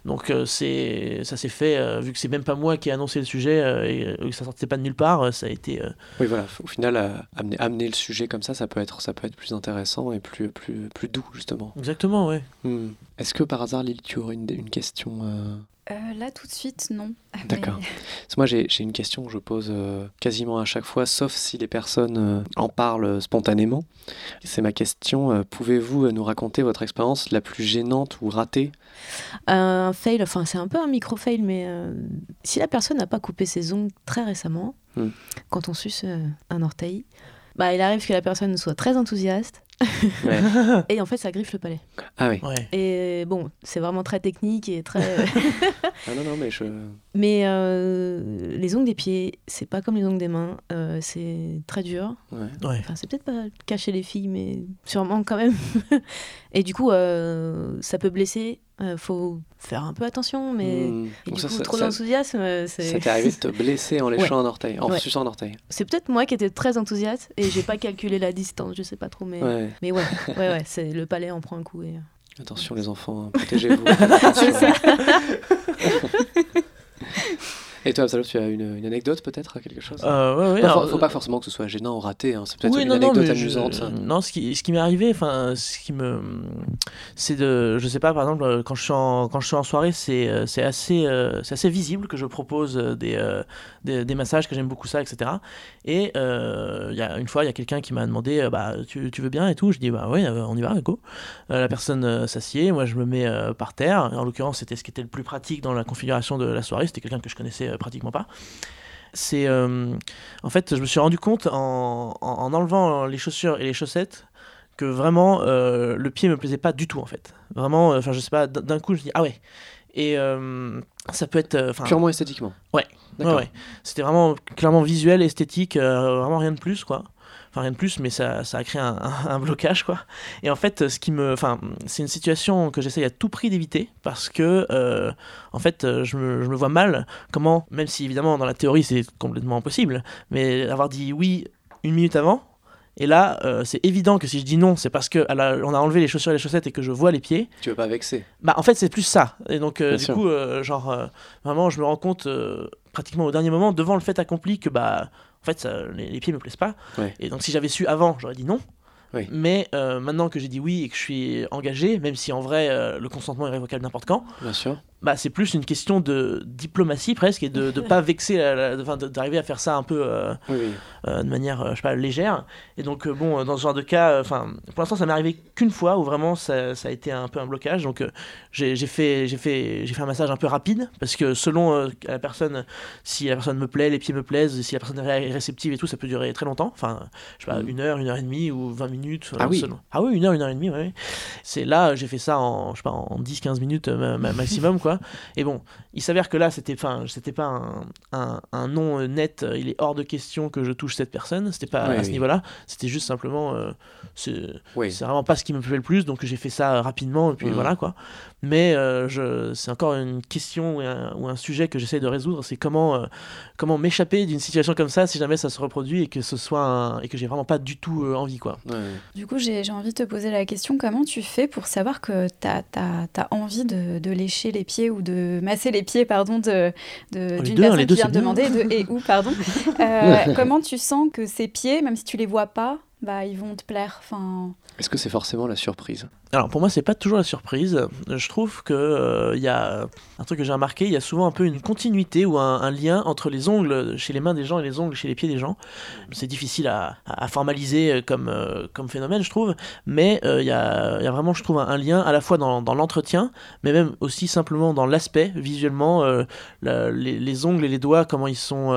Donc euh, c'est ça s'est fait, vu que c'est même pas moi qui ai annoncé le sujet et que ça sortait pas de nulle part, ça a été... Oui voilà, au final, amener, amener le sujet comme ça, ça peut être, ça peut être plus intéressant et plus, plus, plus doux justement. Exactement, oui. Hmm. Est-ce que par hasard, Lille, tu aurais une, une question euh, là, tout de suite, non. D'accord. [laughs] Moi, j'ai une question que je pose euh, quasiment à chaque fois, sauf si les personnes euh, en parlent spontanément. C'est ma question. Pouvez-vous nous raconter votre expérience la plus gênante ou ratée? Un fail, enfin, c'est un peu un micro-fail, mais si la personne n'a pas coupé ses ongles très récemment, hmm. quand on suce un orteil, bah, il arrive que la personne soit très enthousiaste [laughs] et en fait, ça griffe le palais. Ah oui. Et bon, c'est vraiment très technique et très. [laughs] [laughs] ah non, non, mais je. Mais euh, les ongles des pieds, c'est pas comme les ongles des mains. Euh, c'est très dur. Ouais. Enfin, c'est peut-être pas cacher les filles, mais sûrement quand même. et du coup, euh, ça peut blesser. Faut faire un peu attention, mais et du coup, trop d'enthousiasme. Ça t'est arrivé de te [laughs] blesser en léchant un orteil, en suçant un orteil. C'est peut-être moi qui étais très enthousiaste et j'ai pas calculé la distance, je sais pas trop, mais. Mais ouais, [laughs] ouais, ouais, c'est le palais en prend un coup. Et... Euh. Attention les enfants, hein, protégez-vous. [laughs] Et toi, Absalom, tu as une, une anecdote peut-être, quelque chose? Euh, ouais, ouais, Pas- alors, faut, pas forcément que ce soit gênant ou raté, hein, c'est peut-être Oui, une non, non, anecdote je- amusante. Non, ce qui, ce qui m'est arrivé, enfin, ce qui me, c'est de, je sais pas, par exemple, euh, quand je suis en, quand je suis en soirée, c'est, euh, assez, euh, visible que je propose euh, des, euh, des, des massages, que j'aime beaucoup ça, etc. Et euh, y a une fois, il y a quelqu'un qui m'a demandé, euh, bah, tu, tu veux bien et tout. Je dis, bah euh, on y va, go. Euh, la personne euh, s'assied, moi je me mets euh, par terre. En l'occurrence, c'était ce qui était le plus pratique dans la configuration de la soirée. C'était quelqu'un que je connaissais euh, pratiquement pas. C'est, euh, en fait, je me suis rendu compte en, en, en enlevant les chaussures et les chaussettes que vraiment euh, le pied me plaisait pas du tout en fait. Vraiment, euh, enfin je sais pas, d'un coup je dis ah ouais. Et euh, ça peut être, euh, Purement esthétiquement. Ouais. D'accord. Ouais, ouais. C'était vraiment clairement visuel, esthétique, euh, vraiment rien de plus, quoi. Enfin, rien de plus, mais ça, ça a créé un, [laughs] un- un blocage, quoi. Et en fait, ce qui me. Enfin, c'est une situation que j'essaye à tout prix d'éviter parce que, euh, en fait, je me, je me vois mal comment, même si évidemment dans la théorie c'est complètement impossible, mais avoir dit oui une minute avant. Et là, euh, c'est évident que si je dis non, c'est parce que la- on a enlevé les chaussures et les chaussettes et que je vois les pieds. Tu veux pas vexer. Bah, en fait, c'est plus ça. Et donc, euh, du sûr. coup, euh, genre, vraiment, je me rends compte pratiquement au dernier moment, devant le fait accompli, que bah, fait, ça- les, les pieds me plaisent pas. Ouais. Et donc, si j'avais su avant, j'aurais dit non. Oui. Mais euh, maintenant que j'ai dit oui et que je suis engagé, même si en vrai euh, le consentement est révocable n'importe quand, Bien sûr. Bah, c'est plus une question de diplomatie presque et de ne pas vexer, d'arriver à faire ça un peu euh, Oui, oui. euh, de manière, euh, je sais pas, légère. Et donc, bon, dans ce genre de cas, enfin, pour l'instant, ça m'est arrivé qu'une fois où vraiment ça, ça a été un peu un blocage. Donc, j'ai fait, j'ai fait, j'ai fait un massage un peu rapide parce que selon la personne, si la personne me plaît, les pieds me plaisent, si la personne est réceptive et tout, ça peut durer très longtemps. Enfin, je sais pas, Mhm. une heure, une heure et demie ou 20 minutes. Ah oui. selon. Ah oui, une heure, une heure et demie, ouais. C'est là, j'ai fait ça en, je sais pas, en 10-15 minutes ma- ma- [laughs] maximum, quoi. Et bon, il s'avère que là, c'était, enfin, c'était pas un, un, un nom euh, net. euh, Il est hors de question que je touche cette personne. C'était pas Oui, à ce oui. niveau-là. C'était juste simplement, euh, c'est, Oui. c'est vraiment pas ce qui me plaît le plus. Donc j'ai fait ça rapidement et puis Mhm. voilà quoi. Mais euh, c'est encore une question ou un, ou un sujet que j'essaie de résoudre. C'est comment, euh, comment m'échapper d'une situation comme ça si jamais ça se reproduit et que ce soit un- et que j'ai vraiment pas du tout euh, envie quoi. Ouais. Du coup, j'ai j'ai envie de te poser la question, comment tu fais pour savoir que tu as, envie de, de lécher les pieds ou de masser les pieds pardon, de, de- Oh, d'une deux, hein, personne qui vient de demander, de et où, pardon. [laughs] Euh, comment tu sens que ces pieds, même si tu les vois pas, bah, ils vont te plaire enfin... Est-ce que c'est forcément la surprise? Alors pour moi c'est pas toujours la surprise. Je trouve que euh, il y a un truc que j'ai remarqué, il y a souvent un peu une continuité ou un, lien entre les ongles chez les mains des gens et les ongles chez les pieds des gens. C'est difficile à, formaliser euh, comme, euh, comme phénomène je trouve, mais il y, y a vraiment je trouve un, lien à la fois dans, l'entretien, mais même aussi simplement dans l'aspect visuellement, les, les ongles et les doigts comment ils sont,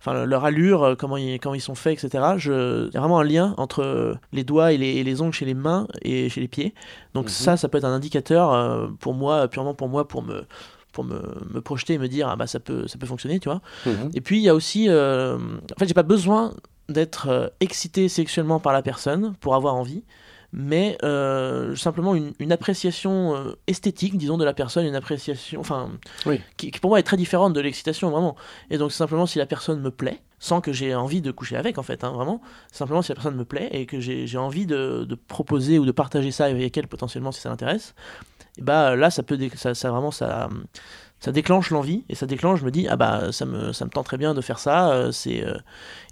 enfin leur allure, comment ils, ils sont faits, etc. Il y a vraiment un lien entre les doigts et les ongles chez les mains et chez les pieds. Donc Mhm. ça, ça peut être un indicateur euh, pour moi, purement pour moi, pour me pour me, me projeter et me dire ah bah ça peut ça peut fonctionner tu vois Mhm. et puis il y a aussi euh, en fait j'ai pas besoin d'être euh, excité sexuellement par la personne pour avoir envie mais euh, simplement une, une appréciation euh, esthétique disons de la personne une appréciation enfin Oui. qui, qui pour moi est très différente de l'excitation vraiment et donc simplement si la personne me plaît sans que j'ai envie de coucher avec en fait hein, vraiment simplement si la personne me plaît et que j'ai envie de, de proposer ou de partager ça avec elle potentiellement si ça l'intéresse et bah là ça peut ça, ça vraiment ça ça déclenche l'envie et ça déclenche je me dis ah bah ça me ça me tente très bien de faire ça euh, c'est euh,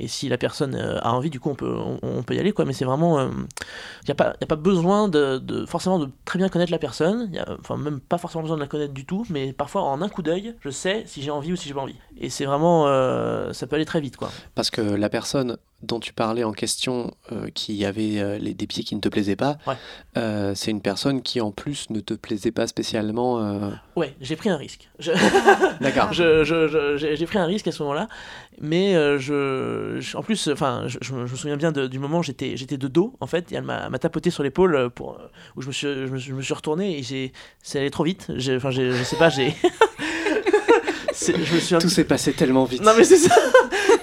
et si la personne euh, a envie du coup on peut on, peut y aller quoi. Mais c'est vraiment il n'y a pas y a pas besoin de, de- forcément de très bien connaître la personne. Enfin même pas forcément besoin de la connaître du tout mais parfois en un coup d'œil je sais si j'ai envie ou si j'ai pas envie. Et c'est vraiment ça peut aller très vite quoi. Parce que la personne dont tu parlais en question, euh, qui avait euh, les, des pieds qui ne te plaisaient pas, Ouais. euh, c'est une personne qui en plus ne te plaisait pas spécialement. ouais j'ai pris un risque Je- [laughs] D'accord. j'ai pris un risque à ce moment-là, mais je, je- en plus, enfin, je, je me souviens bien de- du moment où j'étais, j'étais de dos en fait, et elle m'a, tapoté sur l'épaule pour où je me suis, je me suis, je me suis retourné et j'ai, c'est allé trop vite. Enfin, je sais pas, j'ai, [laughs] [laughs] C'est- je me suis un Tout s'est passé tellement vite. non mais c'est ça.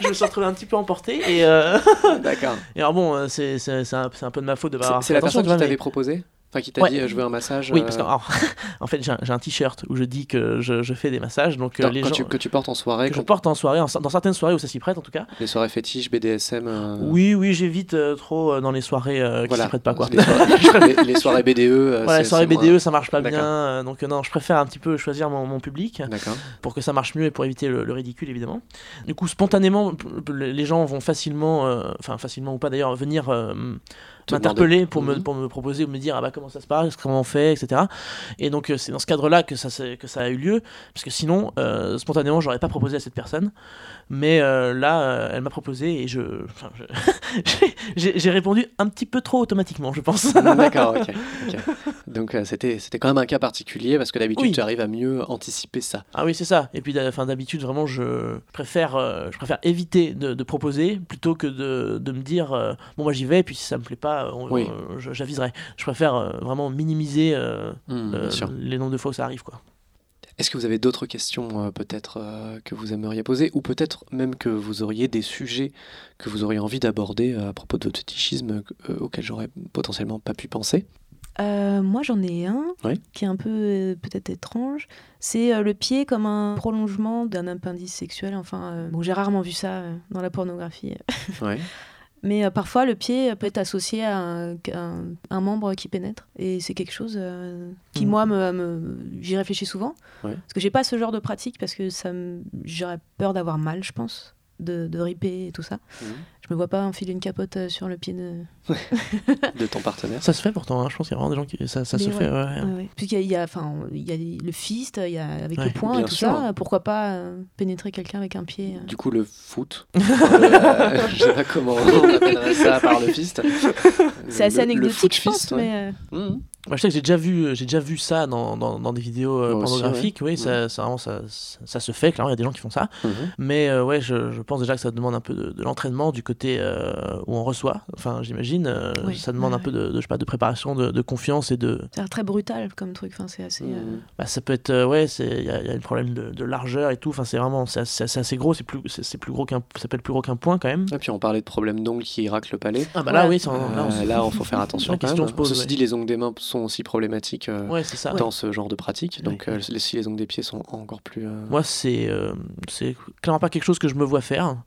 Je me suis retrouvé un petit peu emporté et, euh, D'accord. [laughs] et alors bon, euh, c'est, un, un peu de ma faute de pas C'est avoir c'est fait la personne qui mais- t'avait proposé? Enfin, qui t'a dit je veux un massage. Oui, parce qu'en [laughs] en fait, j'ai un, t-shirt où je dis que je, je fais des massages. Donc, les gens, que tu portes en soirée. Que je porte en soirée, dans certaines soirées où ça s'y prête en tout cas. Les soirées fétiches, BDSM. Oui, oui, j'évite trop dans les soirées qui voilà. s'y prêtent pas quoi. Les soirées, BDE. [laughs] voilà, les soirées BDE, ça marche pas bien. donc non, je préfère un petit peu choisir mon, mon public pour que ça marche mieux et pour éviter le, ridicule évidemment. Du coup, spontanément, les gens vont facilement, enfin facilement ou pas d'ailleurs, venir m'interpeller pour, me, mhm. pour me proposer ou me dire ah bah comment ça se passe, comment on fait, etc. Et donc euh, c'est dans ce cadre-là que ça, que ça a eu lieu, parce que sinon, euh, spontanément, j'aurais pas proposé à cette personne. Mais euh, là, elle m'a proposé et je, [laughs] j'ai répondu un petit peu trop automatiquement, je pense. D'accord, ok. [laughs] Donc c'était c'était quand même un cas particulier parce que d'habitude tu arrives à mieux anticiper ça. Ah oui, c'est ça. Et puis d'habitude vraiment je préfère je préfère éviter de, de, proposer plutôt que de, de me dire bon moi j'y vais et puis si ça me plaît pas oui. j'aviserai. Je préfère euh, vraiment minimiser euh, euh, les nombres de fois où ça arrive. quoi. Est-ce que vous avez d'autres questions peut-être que vous aimeriez poser ou peut-être même que vous auriez des sujets que vous auriez envie d'aborder à propos de votre fétichisme auxquels j'aurais potentiellement pas pu penser? Moi, j'en ai un qui est un peu peut-être étrange. C'est le pied comme un prolongement d'un appendice sexuel. Enfin, bon, j'ai rarement vu ça dans la pornographie. Ouais. [laughs] Mais euh, parfois, le pied peut être associé à un, membre qui pénètre. Et c'est quelque chose euh, qui, mm. moi, me, j'y réfléchis souvent. Parce que j'ai pas ce genre de pratique parce que ça j'aurais peur d'avoir mal, je pense, de, de riper et tout ça. Mm me vois pas enfiler une capote euh, sur le pied de, [laughs] de ton partenaire. Ça se fait pourtant, hein. je pense qu'il y a vraiment des gens qui. Ça, ça se fait. Ouais. Puis il y a, enfin, il y a le fist, il y a avec le poing et tout ça. Pourquoi pas euh, pénétrer quelqu'un avec un pied euh. Du coup, le foot. [laughs] je sais pas comment on [laughs] appellerait ça par le fist. C'est assez anecdotique, je pense, mais. Mmh. Moi, je sais que j'ai déjà vu, j'ai déjà vu ça dans, dans, dans des vidéos pornographiques. oui, ça, ça, vraiment, ça, ça, se fait. Clairement, il y a des gens qui font ça. Mmh. Mais ouais, je, je, pense déjà que ça demande un peu de, de l'entraînement du côté euh, où on reçoit. Enfin, j'imagine, euh, ça demande un peu de, je sais pas, de préparation, de, confiance et de. C'est très brutal comme truc. Enfin, c'est assez. Euh, bah, ça peut être, ouais, c'est, il y, a un problème de, largeur et tout. Enfin, c'est vraiment, c'est assez, gros. C'est plus, c'est, plus gros qu'un, ça peut être plus gros qu'un point quand même. Et puis on parlait de problèmes d'ongles qui racle le palais. Ah bah là, oui, là, il [laughs] faut faire attention. quand même. Se Ceci dit, les ongles des mains sont aussi problématiques ça. dans ce genre de pratique. Donc, si les ongles des pieds sont encore plus. Moi, c'est, c'est clairement pas quelque chose que je me vois faire.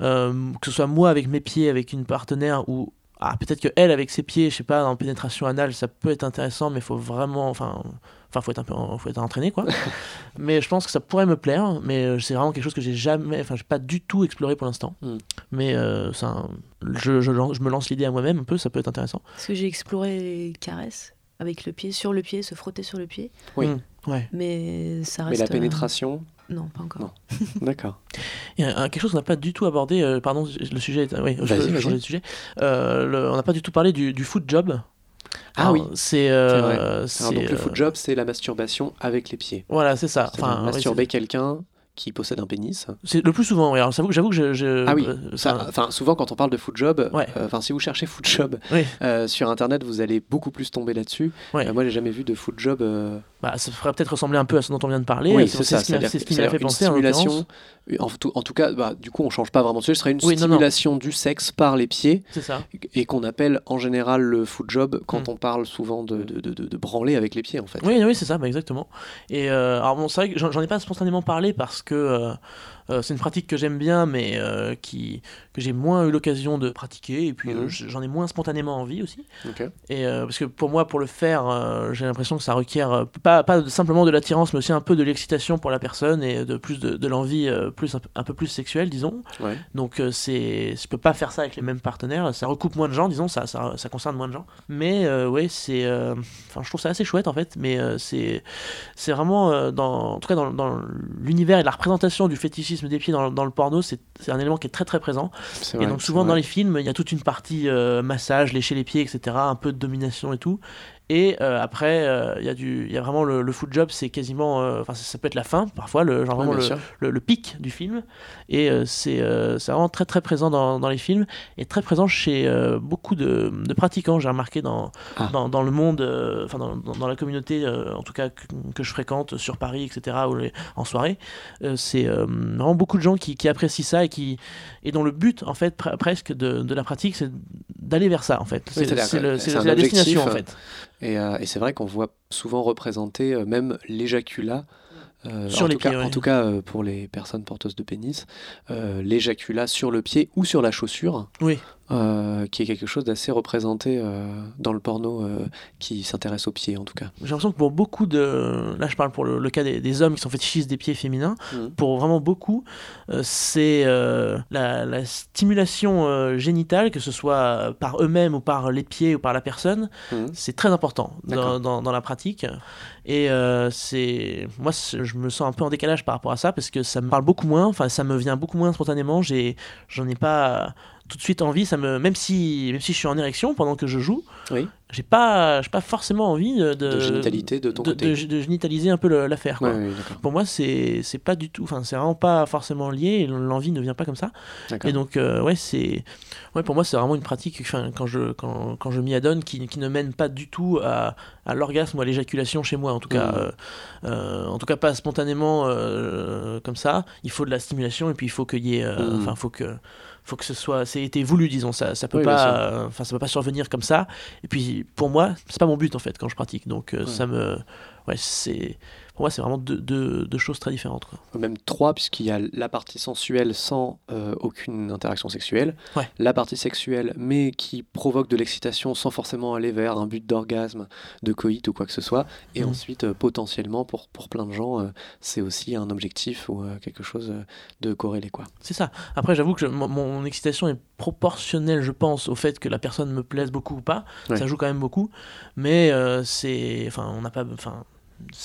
Euh, que ce soit moi avec mes pieds, avec une partenaire, ou ah, peut-être que elle avec ses pieds, je sais pas, en pénétration anale, ça peut être intéressant, mais il faut vraiment, enfin, enfin, faut être un peu, faut être entraîné quoi. [laughs] mais je pense que ça pourrait me plaire, mais euh, c'est vraiment quelque chose que j'ai jamais, enfin, j'ai pas du tout exploré pour l'instant. Hmm. Mais euh, ça, je, je, je, me lance l'idée à moi-même un peu, ça peut être intéressant. Parce que j'ai exploré les caresses avec le pied, sur le pied, se frotter sur le pied. Oui. Hmm. Ouais. Mais ça reste. Mais la pénétration. Non, pas encore. [laughs] D'accord. Il y a quelque chose qu'on n'a pas du tout abordé. Euh, pardon, le sujet est. Oui, je de sujet. Euh, on n'a pas du tout parlé du, du foot job. Ah oui, c'est. Euh, donc le foot job, c'est la masturbation avec les pieds. Voilà, c'est ça. Enfin, masturber quelqu'un qui possède un pénis. C'est le plus souvent, oui. Alors, j'avoue que je, Ah oui, enfin, souvent quand on parle de foot job, enfin, si vous cherchez foot job sur internet, vous allez beaucoup plus tomber là-dessus. moi, j'ai jamais vu de foot job. Bah, ça ferait peut-être ressembler un peu à ce dont on vient de parler. Oui, c'est ça. C'est ce qui m'a fait penser. Simulation, en, tout, en tout cas, bah, du coup, on change pas vraiment de sujet. Ce serait une stimulation du sexe par les pieds. Ça. Et qu'on appelle en général le foot job quand mm. on parle souvent de, de, de, branler avec les pieds, en fait. Oui, oui c'est ça, bah, exactement. Et euh, alors, bon, c'est vrai que j'en ai pas spontanément parlé parce que. Euh, euh, c'est une pratique que j'aime bien, mais euh, qui, que j'ai moins eu l'occasion de pratiquer, et puis euh, mhm. j'en ai moins spontanément envie aussi. Et, parce que pour moi, pour le faire, j'ai l'impression que ça requiert pas, pas simplement de l'attirance, mais aussi un peu de l'excitation pour la personne et de plus de, de l'envie plus un, peu plus sexuelle, disons. Donc c'est, je peux pas faire ça avec les mêmes partenaires, ça recoupe moins de gens, disons, ça, ça, ça concerne moins de gens. Mais ouais, c'est, enfin, je trouve ça assez chouette en fait, mais c'est, c'est vraiment dans, en tout cas dans, dans l'univers et la représentation du fétichisme des pieds dans, le porno, c'est un élément qui est très très présent. et donc souvent dans les films, il y a toute une partie euh, massage, lécher les pieds, etc., un peu de domination et tout. Et euh, après, euh, il y, a du, y a vraiment le, le job, c'est quasiment. Euh, enfin, ça, peut être la fin, parfois, le, genre vraiment le, le, pic du film. Et c'est vraiment très très présent dans, dans, les films et très présent chez beaucoup de, de pratiquants, j'ai remarqué dans, ah. dans, dans, le monde, enfin, dans, dans, la communauté, en tout cas, que, je fréquente sur Paris, etc., ou en soirée. c'est vraiment beaucoup de gens qui, qui, apprécient ça et, qui, et dont le but, en fait, presque de, de la pratique, c'est d'aller vers ça en fait. C'est la destination en euh, fait. Et, euh, et c'est vrai qu'on voit souvent représenter euh, même l'éjaculat. euh, Sur en les tout cas, En tout cas, pour les personnes porteuses de pénis, l'éjaculat sur le pied ou sur la chaussure, Oui. Euh, qui est quelque chose d'assez représenté euh, dans le porno euh, qui s'intéresse aux pieds en tout cas. J'ai l'impression que pour beaucoup de. Là, je parle pour le, le cas des, des hommes qui sont fétichistes des pieds féminins. Mhm. Pour vraiment beaucoup, c'est la, la stimulation génitale, que ce soit par eux-mêmes ou par les pieds ou par la personne, Mhm. c'est très important dans, D'accord. dans, dans la pratique. Et c'est. Moi, je me sens un peu en décalage par rapport à ça parce que ça me parle beaucoup moins, enfin, ça me vient beaucoup moins spontanément. J'en ai pas tout de suite envie. Ça me, même, si, même si je suis en érection pendant que je joue, Oui. j'ai pas, j'ai pas forcément envie de, De génitalité de ton de, côté. de- de génitaliser un peu l'affaire. Ouais, oui. Pour moi, c'est c'est pas du tout, enfin, c'est vraiment pas forcément lié. L'envie ne vient pas comme ça. Et donc, euh, ouais, c'est, ouais, pour moi, c'est vraiment une pratique. Enfin, quand je quand, quand je m'y adonne, qui, qui ne mène pas du tout à, à l'orgasme ou à l'éjaculation chez moi, en tout cas, Mhm. euh, euh, en tout cas pas spontanément euh, comme ça. Il faut de la stimulation et puis il faut qu'il y ait, Mhm. enfin, faut que faut que ce soit, c'est été voulu, disons ça. Ça peut Oui, pas, enfin, ça peut pas survenir comme ça. Et puis, pour moi, c'est pas mon but en fait quand je pratique. Donc, euh, Ouais. ça me, ouais, c'est, pour moi, c'est vraiment deux, deux, deux choses très différentes. Quoi. Même trois, puisqu'il y a la partie sensuelle sans euh, aucune interaction sexuelle, Ouais. la partie sexuelle mais qui provoque de l'excitation sans forcément aller vers un but d'orgasme, de coït ou quoi que ce soit, et Mhm. ensuite euh, potentiellement pour, pour plein de gens, euh, c'est aussi un objectif ou quelque chose de corrélé. Quoi. C'est ça. Après, j'avoue que je- mon, mon excitation est proportionnelle, je pense, au fait que la personne me plaise beaucoup ou pas. Ouais. Ça joue quand même beaucoup. Mais c'est. Enfin, on n'a pas. Enfin.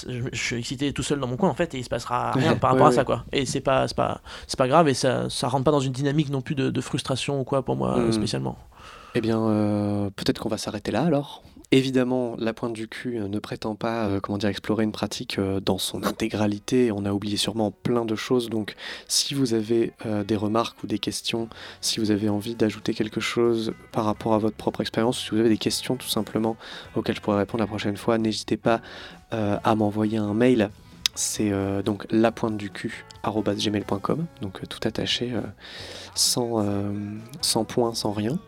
Je, je suis excité tout seul dans mon coin en fait et il se passera [laughs] rien par rapport Ouais, à ça quoi et c'est pas c'est pas c'est pas grave et ça ça rentre pas dans une dynamique non plus de, de frustration ou quoi pour moi Mhm. spécialement Eh bien, euh, peut-être qu'on va s'arrêter là alors. Évidemment, la pointe du cul euh, ne prétend pas, euh, comment dire, explorer une pratique euh, dans son intégralité. On a oublié sûrement plein de choses. Donc, si vous avez euh, des remarques ou des questions, si vous avez envie d'ajouter quelque chose par rapport à votre propre expérience, si vous avez des questions tout simplement auxquelles je pourrais répondre la prochaine fois, n'hésitez pas à m'envoyer un mail. C'est euh, donc lapointeducul@gmail.com, donc euh, tout attaché, euh, sans, euh, sans point, sans rien.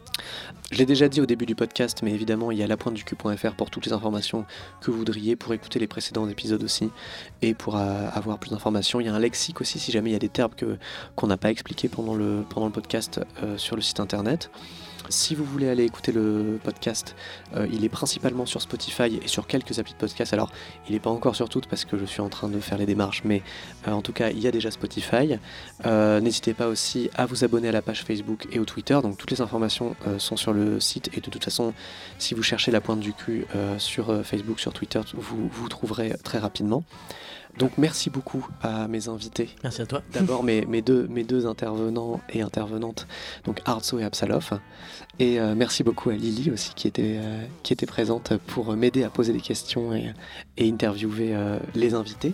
Je l'ai déjà dit au début du podcast, mais évidemment, il y a lapointeducul.fr pour toutes les informations que vous voudriez, pour écouter les précédents épisodes aussi, et pour euh, avoir plus d'informations. Il y a un lexique aussi, si jamais il y a des termes qu'on n'a pas expliqués pendant le, podcast euh, sur le site internet. Si vous voulez aller écouter le podcast, euh, il est principalement sur Spotify et sur quelques applis de podcast. Alors, il n'est pas encore sur toutes parce que je suis en train de faire les démarches, mais euh, en tout cas, il y a déjà Spotify. Euh, N'hésitez pas aussi à vous abonner à la page Facebook et au Twitter. Donc, toutes les informations sont sur le site et de toute façon, si vous cherchez la pointe du cul sur Facebook, sur Twitter, vous vous trouverez très rapidement. Donc, merci beaucoup à mes invités merci à toi D'abord mes, mes, deux, mes deux intervenants et intervenantes, donc Arzo et Absalov. Et euh, merci beaucoup à Lily aussi qui était, euh, qui était présente pour m'aider à poser des questions et, et interviewer euh, les invités.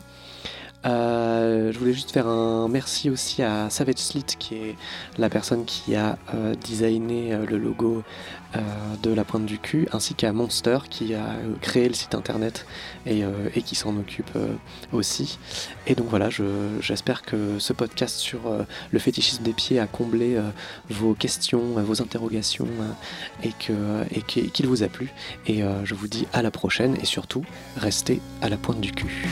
Euh, je voulais juste faire un merci aussi à Savage Slit qui est la personne qui a euh, designé euh, le logo de la pointe du cul, ainsi qu'à Monster qui a créé le site internet et, qui s'en occupe aussi. Et donc voilà, je- j'espère que ce podcast sur le fétichisme des pieds a comblé vos questions, vos interrogations et qu'il vous a plu. Et je vous dis à la prochaine et surtout, restez à la pointe du cul.